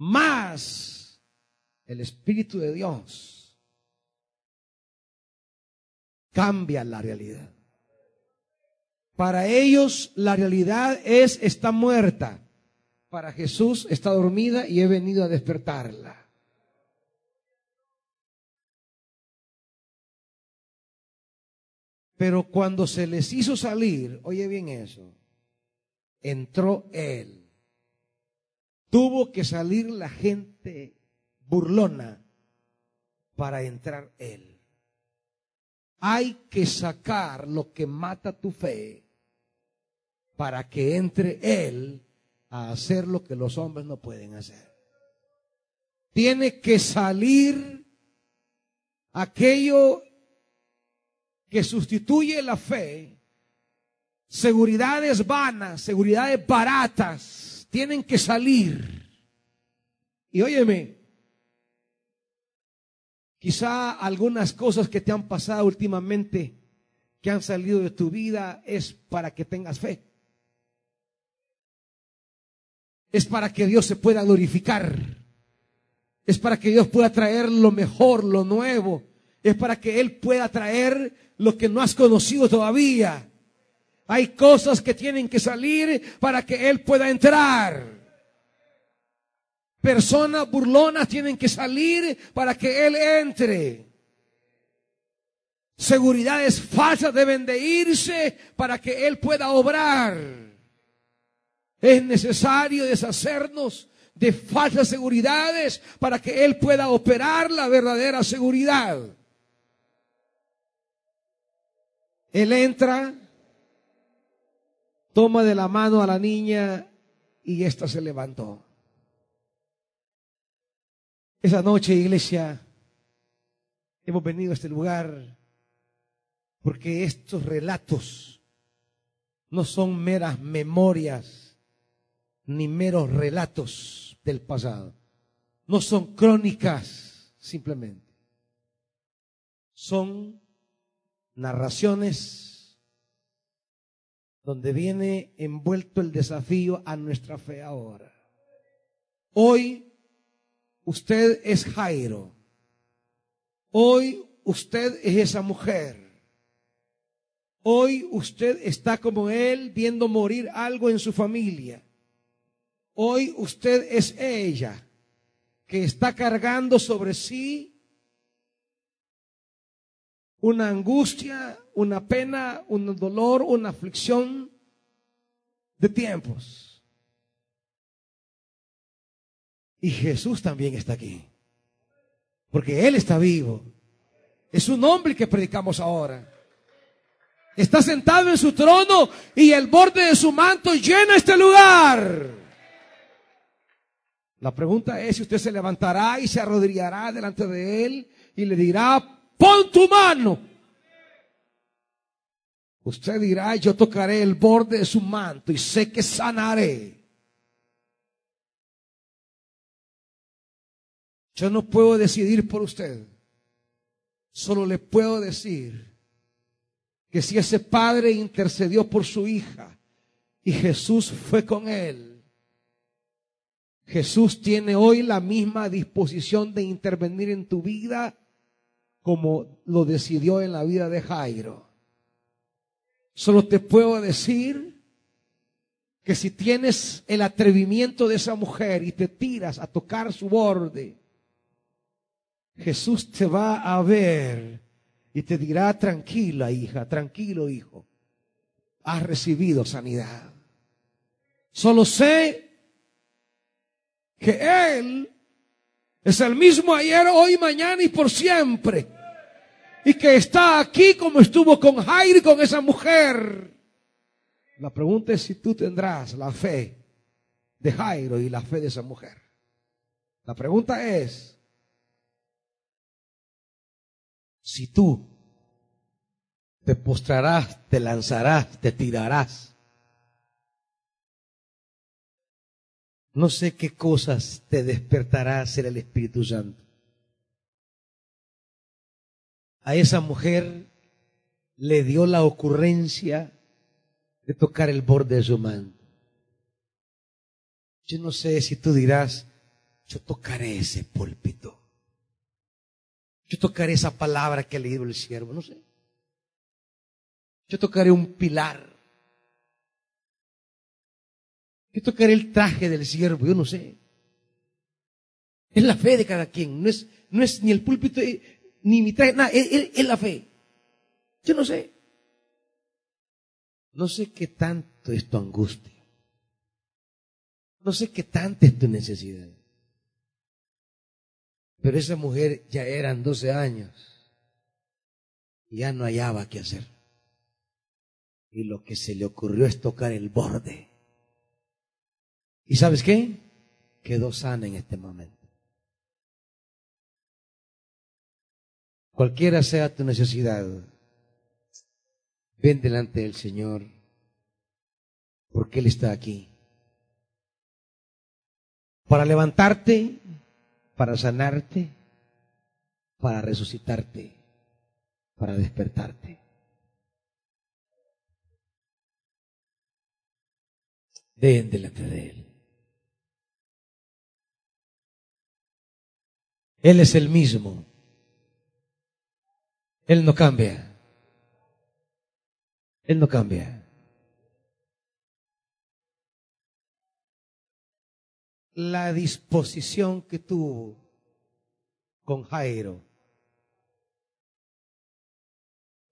Más el Espíritu de Dios cambia la realidad. Para ellos la realidad es está muerta. Para Jesús está dormida y he venido a despertarla. Pero cuando se les hizo salir, oye bien eso, entró Él. Tuvo que salir la gente burlona para entrar Él. Hay que sacar lo que mata tu fe para que entre Él a hacer lo que los hombres no pueden hacer. Tiene que salir aquello que sustituye la fe, seguridades vanas, seguridades baratas, tienen que salir. Y óyeme, quizá algunas cosas que te han pasado últimamente, que han salido de tu vida, es para que tengas fe es para que Dios se pueda glorificar. Es para que Dios pueda traer lo mejor, lo nuevo. Es para que Él pueda traer lo que no has conocido todavía. Hay cosas que tienen que salir para que Él pueda entrar. Personas burlonas tienen que salir para que Él entre. Seguridades falsas deben de irse para que Él pueda obrar. Es necesario deshacernos de falsas seguridades para que Él pueda operar la verdadera seguridad. Él entra, toma de la mano a la niña y ésta se levantó. Esa noche, iglesia, hemos venido a este lugar porque estos relatos no son meras memorias ni meros relatos del pasado. No son crónicas simplemente. Son narraciones donde viene envuelto el desafío a nuestra fe ahora. Hoy usted es Jairo. Hoy usted es esa mujer. Hoy usted está como él viendo morir algo en su familia. Hoy usted es ella que está cargando sobre sí una angustia, una pena, un dolor, una aflicción de tiempos. Y Jesús también está aquí. Porque Él está vivo. Es un hombre que predicamos ahora. Está sentado en su trono y el borde de su manto llena este lugar. La pregunta es si usted se levantará y se arrodillará delante de él y le dirá, pon tu mano. Usted dirá, yo tocaré el borde de su manto y sé que sanaré. Yo no puedo decidir por usted. Solo le puedo decir que si ese padre intercedió por su hija y Jesús fue con él, Jesús tiene hoy la misma disposición de intervenir en tu vida como lo decidió en la vida de Jairo. Solo te puedo decir que si tienes el atrevimiento de esa mujer y te tiras a tocar su borde, Jesús te va a ver y te dirá, tranquila hija, tranquilo hijo, has recibido sanidad. Solo sé que Él es el mismo ayer, hoy, mañana y por siempre. Y que está aquí como estuvo con Jairo y con esa mujer. La pregunta es si tú tendrás la fe de Jairo y la fe de esa mujer. La pregunta es si tú te postrarás, te lanzarás, te tirarás. No sé qué cosas te despertará ser el Espíritu Santo. A esa mujer le dio la ocurrencia de tocar el borde de su manto. Yo no sé si tú dirás, yo tocaré ese púlpito. Yo tocaré esa palabra que ha leído el siervo, no sé. Yo tocaré un pilar. Yo tocaré el traje del siervo, yo no sé. Es la fe de cada quien, no es, no es ni el púlpito, eh, ni mi traje, nada, es, es la fe. Yo no sé. No sé qué tanto es tu angustia. No sé qué tanto es tu necesidad. Pero esa mujer ya eran 12 años. Y ya no hallaba qué hacer. Y lo que se le ocurrió es tocar el borde. ¿Y sabes qué? Quedó sana en este momento. Cualquiera sea tu necesidad, ven delante del Señor, porque Él está aquí. Para levantarte, para sanarte, para resucitarte, para despertarte. Ven delante de Él. Él es el mismo. Él no cambia. Él no cambia. La disposición que tuvo con Jairo.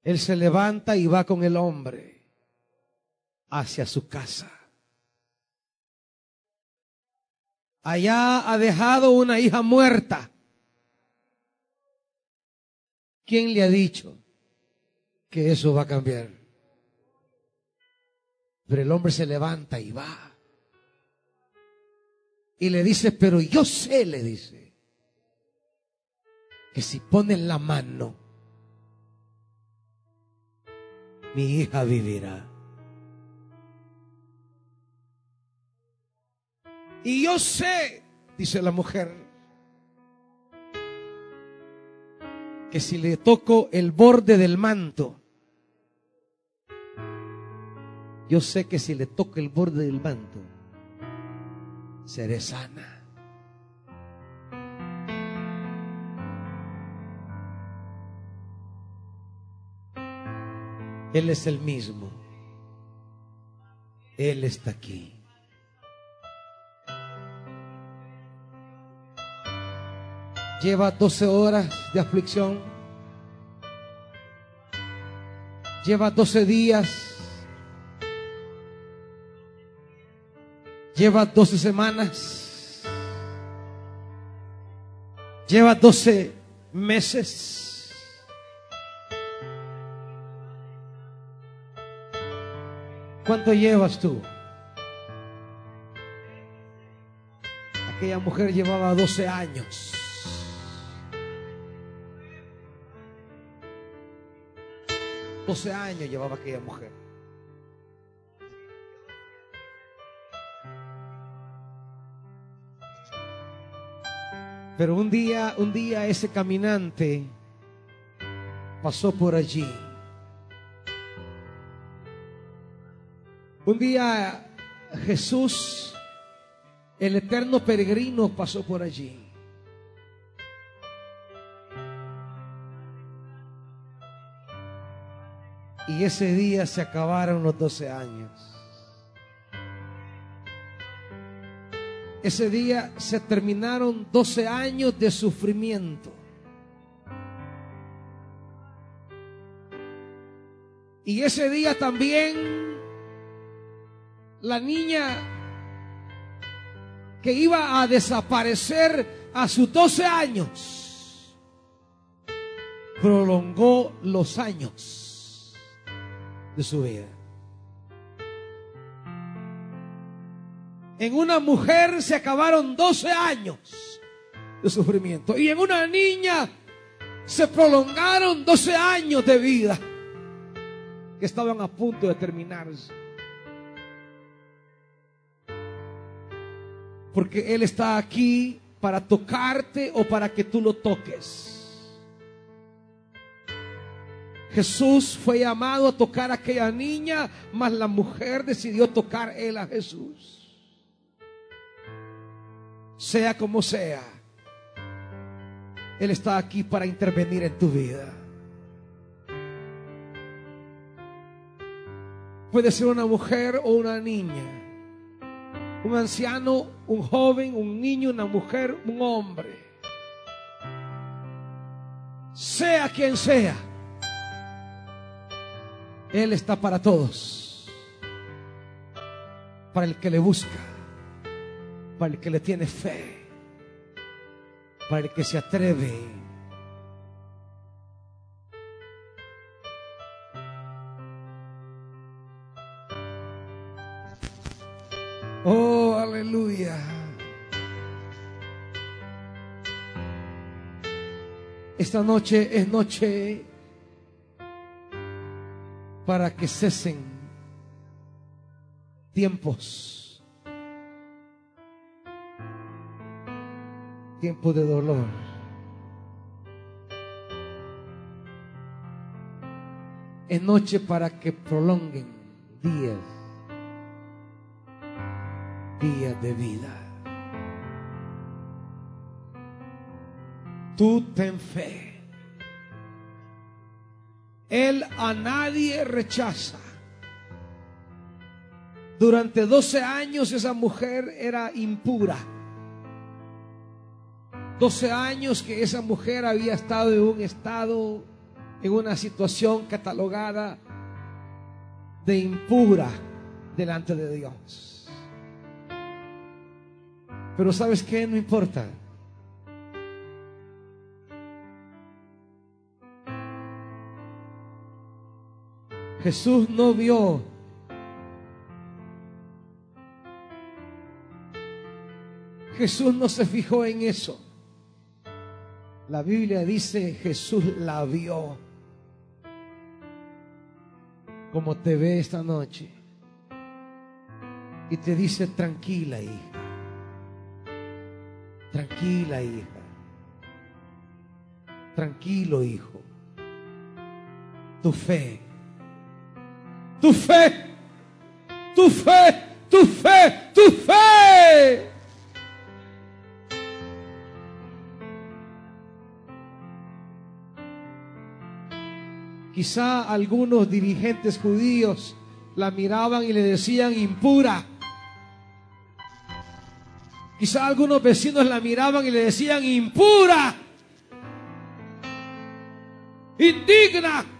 Él se levanta y va con el hombre hacia su casa. Allá ha dejado una hija muerta. ¿Quién le ha dicho que eso va a cambiar? Pero el hombre se levanta y va. Y le dice, pero yo sé, le dice, que si ponen la mano, mi hija vivirá. Y yo sé, dice la mujer, que si le toco el borde del manto, yo sé que si le toco el borde del manto, seré sana. Él es el mismo. Él está aquí. Lleva 12 horas de aflicción, lleva 12 días, lleva 12 semanas, lleva 12 meses. ¿Cuánto llevas tú? Aquella mujer llevaba 12 años. 12 años llevaba aquella mujer. Pero un día, un día ese caminante pasó por allí. Un día Jesús, el eterno peregrino, pasó por allí. Y ese día se acabaron los 12 años. Ese día se terminaron 12 años de sufrimiento. Y ese día también la niña que iba a desaparecer a sus 12 años prolongó los años de su vida. En una mujer se acabaron 12 años de sufrimiento y en una niña se prolongaron 12 años de vida que estaban a punto de terminarse. Porque Él está aquí para tocarte o para que tú lo toques. Jesús fue llamado a tocar a aquella niña, mas la mujer decidió tocar él a Jesús sea como sea, Él está aquí para intervenir en tu vida. Puede ser una mujer o una niña, un anciano, un joven, un niño, una mujer, un hombre. Sea quien sea, Él está para todos, para el que le busca para el que le tiene fe, para el que se atreve. Oh, aleluya. Esta noche es noche para que cesen tiempos tiempo de dolor. Es noche para que prolonguen días, días de vida. Tú ten fe. Él a nadie rechaza. Durante 12 años esa mujer era impura. 12 años que esa mujer había estado en un estado, en una situación catalogada de impura delante de Dios. Pero sabes qué, no importa. Jesús no vio Jesús no se fijó en eso. La Biblia dice, Jesús la vio como te ve esta noche. Y te dice, tranquila hija. Tranquila hija. Tranquilo hijo. Tu fe. Tu fe. Tu fe. Tu fe. Tu fe. Quizá algunos dirigentes judíos la miraban y le decían impura. Quizá algunos vecinos la miraban y le decían impura, indigna.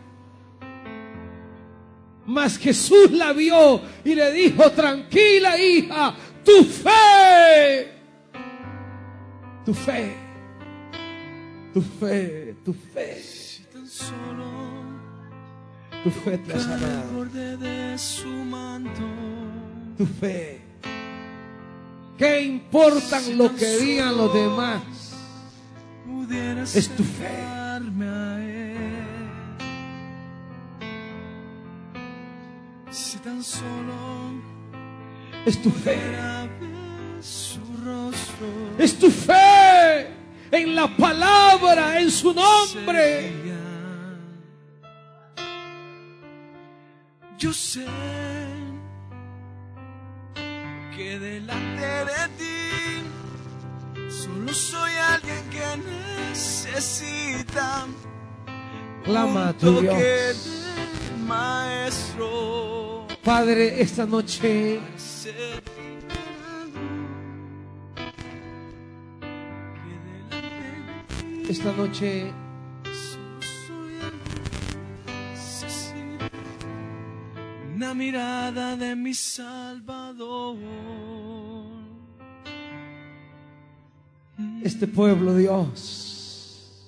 Mas Jesús la vio y le dijo, tranquila hija, tu fe, tu fe, tu fe, tu fe. Tu fe te ha sanado. Tu fe. ¿Qué importan lo que digan los demás? Es tu fe. Si tan solo Es tu fe. su rostro. Es tu fe en la palabra, en su nombre. sería. Yo sé que delante de ti solo soy alguien que necesita Clama a tu Dios. maestro. Padre, esta noche esta noche una mirada de mi Salvador. este pueblo, Dios,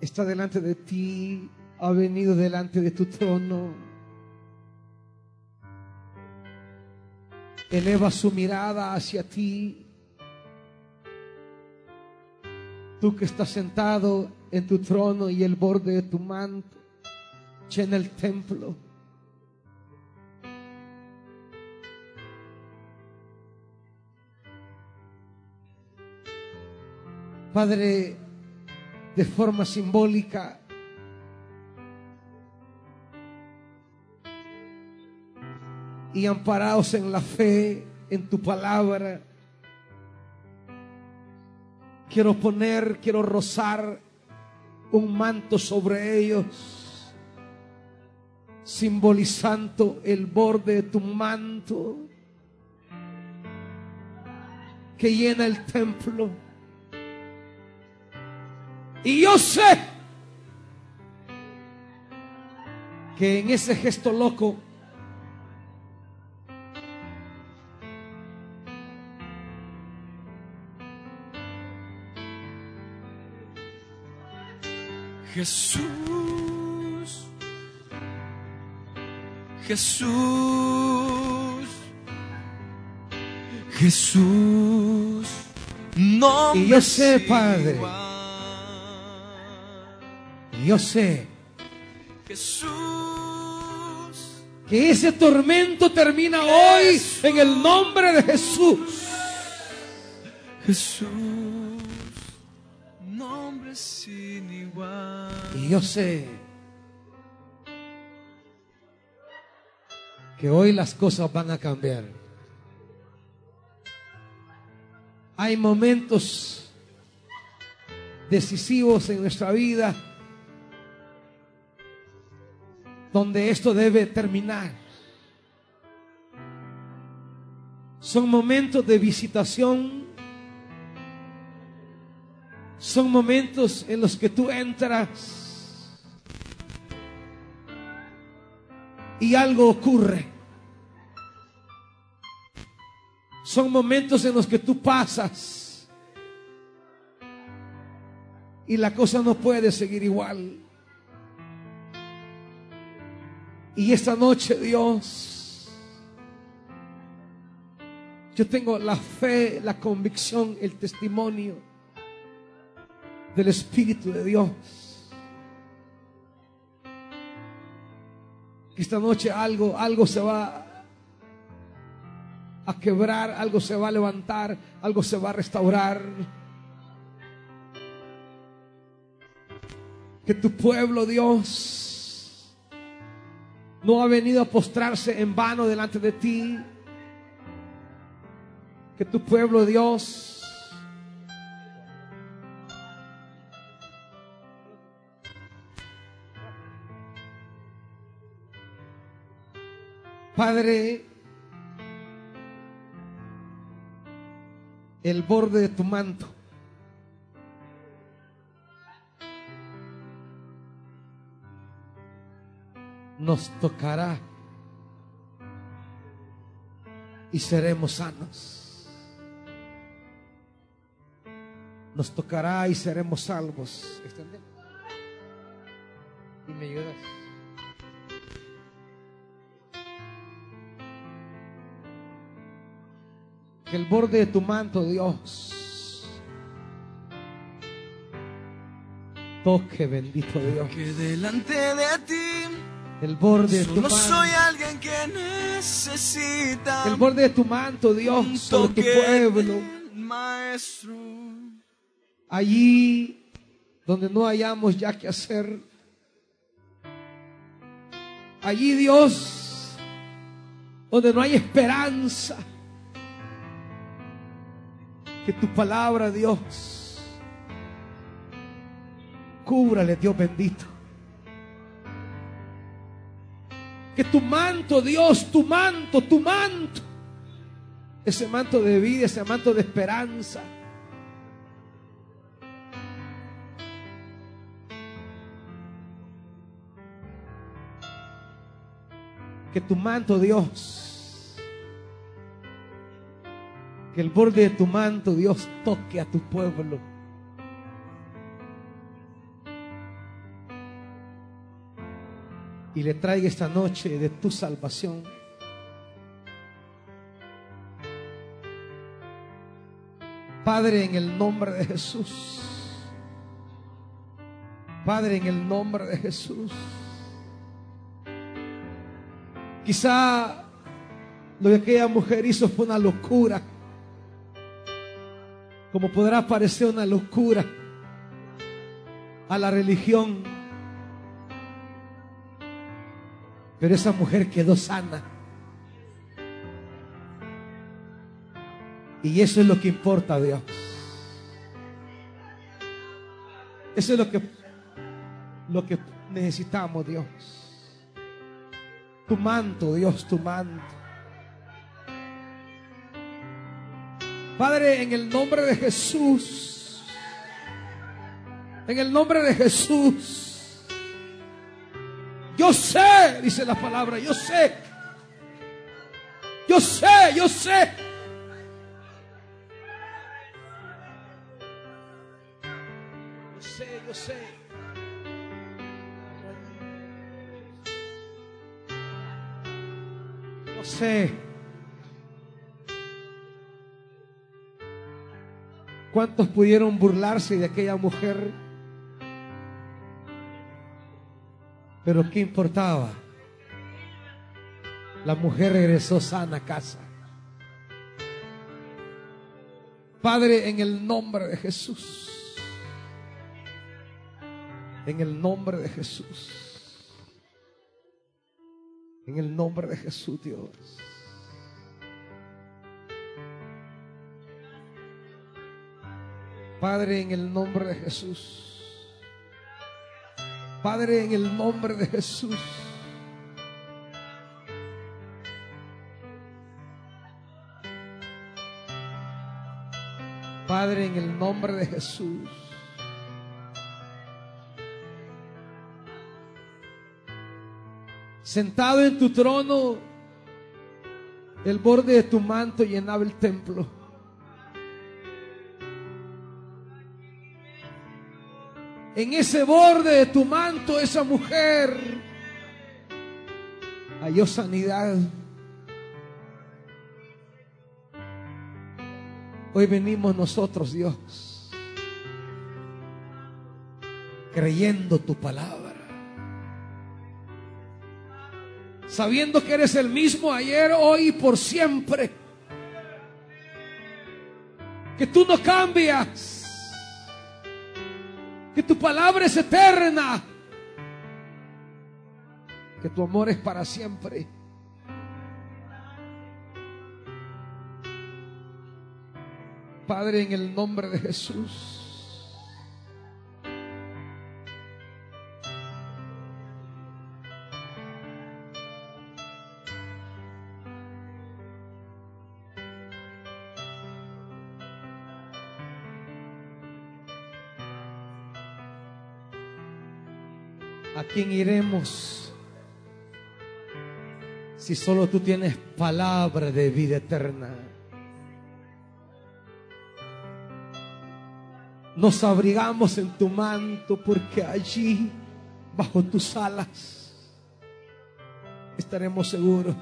está delante de ti, ha venido delante de tu trono. Eleva su mirada hacia ti. Tú que estás sentado en tu trono y el borde de tu manto llena el templo. Padre, de forma simbólica, y amparados en la fe, en tu palabra, quiero poner, quiero rozar un manto sobre ellos, simbolizando el borde de tu manto que llena el templo. Y yo sé que en ese gesto loco Jesús, Jesús, Jesús, no Y yo sé, Padre. yo sé. Jesús, que ese tormento termina hoy en el nombre de Jesús. Jesús, nombre sin igual. Yo sé que hoy las cosas van a cambiar. Hay momentos decisivos en nuestra vida donde esto debe terminar. Son momentos de visitación. Son momentos en los que tú entras y algo ocurre. Son momentos en los que tú pasas y la cosa no puede seguir igual. Y esta noche, Dios, yo tengo la fe, la convicción, el testimonio del Espíritu de Dios. Esta noche algo, algo se va a quebrar, algo se va a levantar, algo se va a restaurar. Que tu pueblo, Dios, no ha venido a postrarse en vano delante de ti. Que tu pueblo, Dios, Padre, el borde de tu manto. Nos tocará y seremos sanos. Nos tocará y seremos salvos. Extende. Y me ayudas. Que el borde de tu manto, Dios, Toque, bendito Dios. que delante de ti El borde de tu manto. soy alguien que necesita El borde de tu manto, Dios, sobre tu pueblo. maestro. Allí donde no hayamos ya que hacer. Allí, Dios, donde no hay esperanza. Que tu palabra, Dios, cúbrale, Dios bendito. Que tu manto, Dios, tu manto, tu manto, ese manto de vida, ese manto de esperanza, que tu manto, Dios, que el borde de tu manto, Dios, toque a tu pueblo. Y le traiga esta noche de tu salvación. Padre, en el nombre de Jesús. Padre, en el nombre de Jesús. Quizá lo que aquella mujer hizo fue una locura. Como podrá parecer una locura a la religión. Pero esa mujer quedó sana. Y eso es lo que importa Dios. Eso es lo que, lo que necesitamos, Dios. Tu manto, Dios, tu manto. Padre, en el nombre de Jesús. En el nombre de Jesús. Yo sé, dice la palabra, yo sé. Yo sé, yo sé. Yo sé, yo sé. Yo sé. ¿Cuántos pudieron burlarse de aquella mujer? Pero ¿qué importaba? La mujer regresó sana a casa. Padre, en el nombre de Jesús. En el nombre de Jesús. En el nombre de Jesús, Dios. Padre, en el nombre de Jesús. Padre, en el nombre de Jesús. Padre, en el nombre de Jesús. Sentado en tu trono, el borde de tu manto llenaba el templo. En ese borde de tu manto, esa mujer halló sanidad. Hoy venimos nosotros, Dios, creyendo tu palabra. Sabiendo que eres el mismo ayer, hoy y por siempre. Que tú no cambias. Tu palabra es eterna. Que tu amor es para siempre. Padre, en el nombre de Jesús. Quién iremos si solo tú tienes palabra de vida eterna? Nos abrigamos en tu manto porque allí, bajo tus alas, estaremos seguros.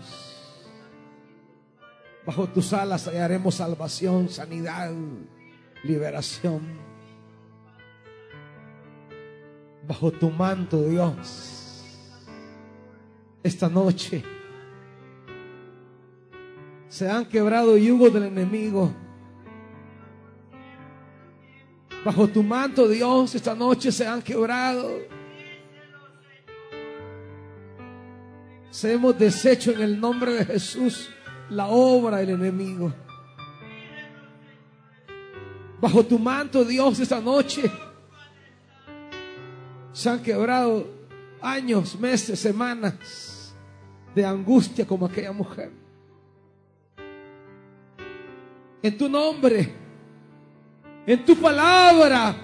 Bajo tus alas hallaremos salvación, sanidad, liberación. Bajo tu manto, Dios, esta noche se han quebrado yugos del enemigo. Bajo tu manto, Dios, esta noche se han quebrado. Se hemos deshecho en el nombre de Jesús la obra del enemigo. Bajo tu manto, Dios, esta noche se han quebrado años, meses, semanas de angustia como aquella mujer. En tu nombre, en tu palabra.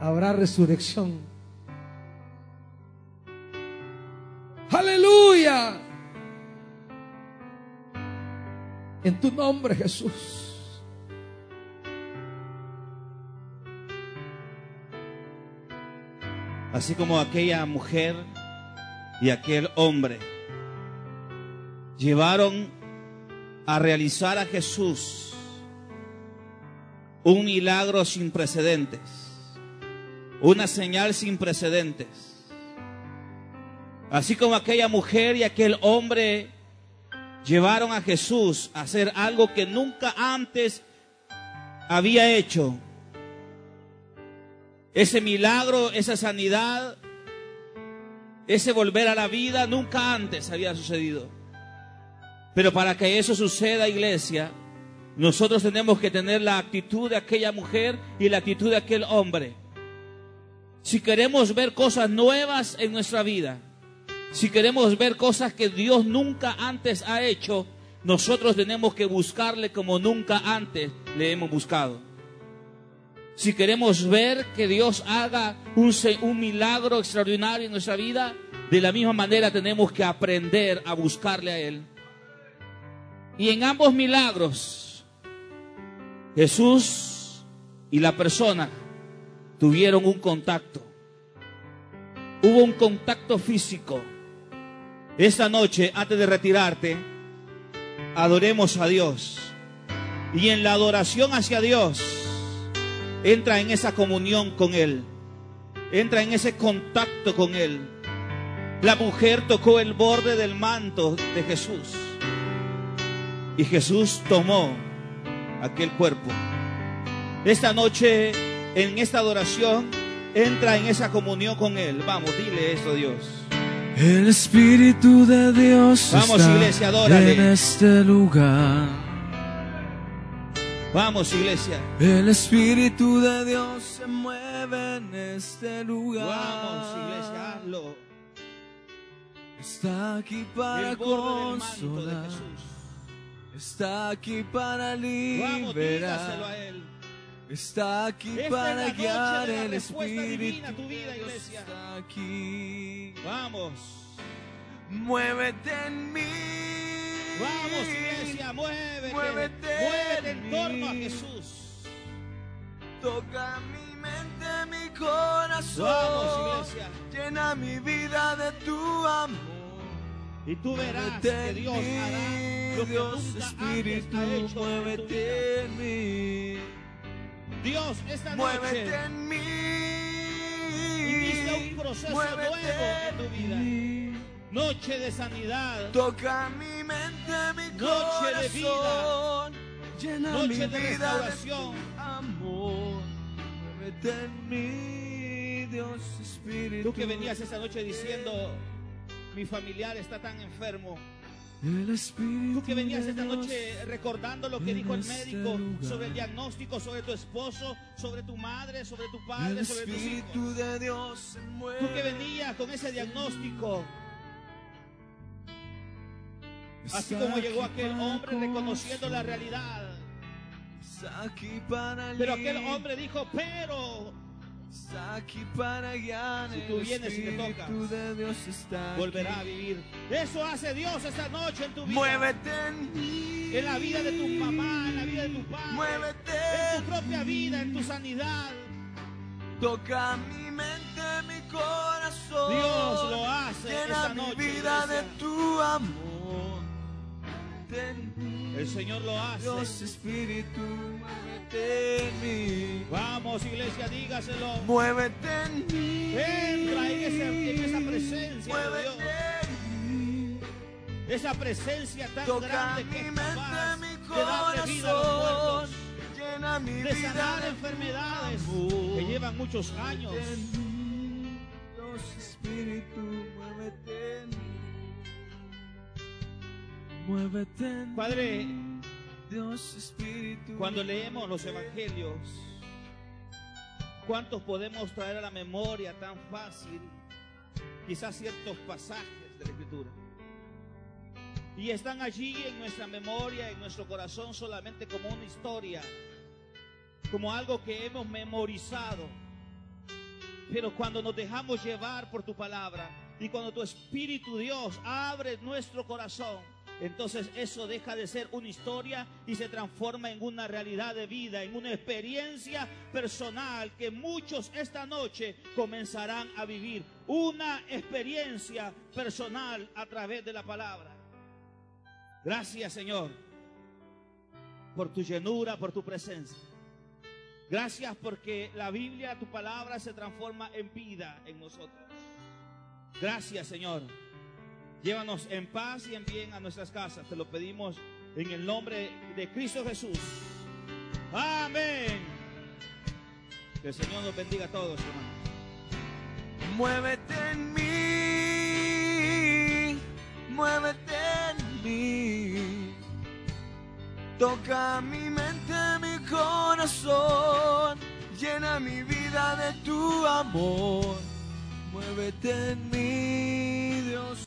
Habrá resurrección. En tu nombre, Jesús. Así como aquella mujer y aquel hombre llevaron a realizar a Jesús un milagro sin precedentes, una señal sin precedentes. Así como aquella mujer y aquel hombre llevaron a Jesús a hacer algo que nunca antes había hecho. Ese milagro, esa sanidad, ese volver a la vida nunca antes había sucedido. Pero para que eso suceda, iglesia, nosotros tenemos que tener la actitud de aquella mujer y la actitud de aquel hombre. Si queremos ver cosas nuevas en nuestra vida, si queremos ver cosas que Dios nunca antes ha hecho, nosotros tenemos que buscarle como nunca antes le hemos buscado. Si queremos ver que Dios haga un, un, milagro extraordinario en nuestra vida, de la misma manera tenemos que aprender a buscarle a Él. Y en ambos milagros, Jesús y la persona tuvieron un contacto. Hubo un contacto físico. Esta noche, antes de retirarte, adoremos a Dios. Y en la adoración hacia Dios, entra en esa comunión con Él. Entra en ese contacto con Él. La mujer tocó el borde del manto de Jesús. Y Jesús tomó aquel cuerpo. Esta noche, en esta adoración, entra en esa comunión con Él. Vamos, dile eso, Dios. El Espíritu de Dios Vamos, está iglesia, adórale. en este lugar. Vamos, iglesia. El Espíritu de Dios se mueve en este lugar. Vamos, iglesia, hazlo. Está aquí para consolar. Está aquí para Vamos, dígaselo a liberar. Él. Está aquí Esta para guiar el Espíritu. divina tu vida, iglesia. Está aquí. Vamos. Muévete en mí. Vamos, iglesia, muévete. Muévete Muévete en en torno a. Jesús. Toca mi mente, mi corazón. Vamos, iglesia. Llena mi vida de tu amor. Y tú verás Muévete que Dios hará lo que Dios nunca Espíritu, antes ha hecho en muévete en mí. Dios, esta Muévete noche en mí. inicia un proceso nuevo en tu vida. mí. Noche de sanidad. Toca mi mente, mi Noche de vida. corazón. Llena Noche mi de vida restauración. de tu amor. Muévete en mí, Dios Espíritu. Tú que venías esta noche diciendo, mi familiar está tan enfermo. Tú que venías esta noche recordando lo que dijo el este médico sobre el diagnóstico, sobre tu esposo, sobre tu madre, sobre tu padre, sobre tus hijos. Tú que venías con ese diagnóstico, así como llegó aquel hombre reconociendo la realidad. Pero aquel hombre dijo, pero aquí para guiar. Si tú vienes y Espíritu tocas, volverá a vivir. Eso hace Dios esta noche en tu vida. Muévete en mí. En la vida de tu mamá, en la vida de tu padre. Muévete En tu propia vida, en tu sanidad. Toca mi mente, mi corazón. Dios lo hace Llena esta mi noche, vida iglesia. de tu amor. Muévete en mí. El Señor lo hace. Dios Espíritu, muévete en mí. Vamos, iglesia, dígaselo. Muévete en mí. Entra en, esa presencia de Dios. en mí. Esa presencia tan Toca grande mi que es mente, capaz mi de darle vida a los corazón. muertos. Llena mi De sanar de enfermedades amor. que llevan muchos años. En mí. Dios Espíritu, muévete en mí. Muévete. Padre, Dios Espíritu. cuando leemos los evangelios, ¿cuántos podemos traer a la memoria tan fácil quizás ciertos pasajes de la Escritura? Y están allí en nuestra memoria, en nuestro corazón solamente como una historia, como algo que hemos memorizado. Pero cuando nos dejamos llevar por tu palabra y cuando tu Espíritu Dios abre nuestro corazón, entonces eso deja de ser una historia y se transforma en una realidad de vida, en una experiencia personal que muchos esta noche comenzarán a vivir. Una experiencia personal a través de la palabra. Gracias Señor por tu llenura, por tu presencia. Gracias porque la Biblia, tu palabra, se transforma en vida en nosotros. Gracias, Señor. Llévanos en paz y en bien a nuestras casas. Te lo pedimos en el nombre de Cristo Jesús. Amén. Que el Señor nos bendiga a todos, hermanos. Muévete en mí, muévete en mí. Toca mi mente, mi corazón, llena mi vida de tu amor. Muévete en mí, Dios.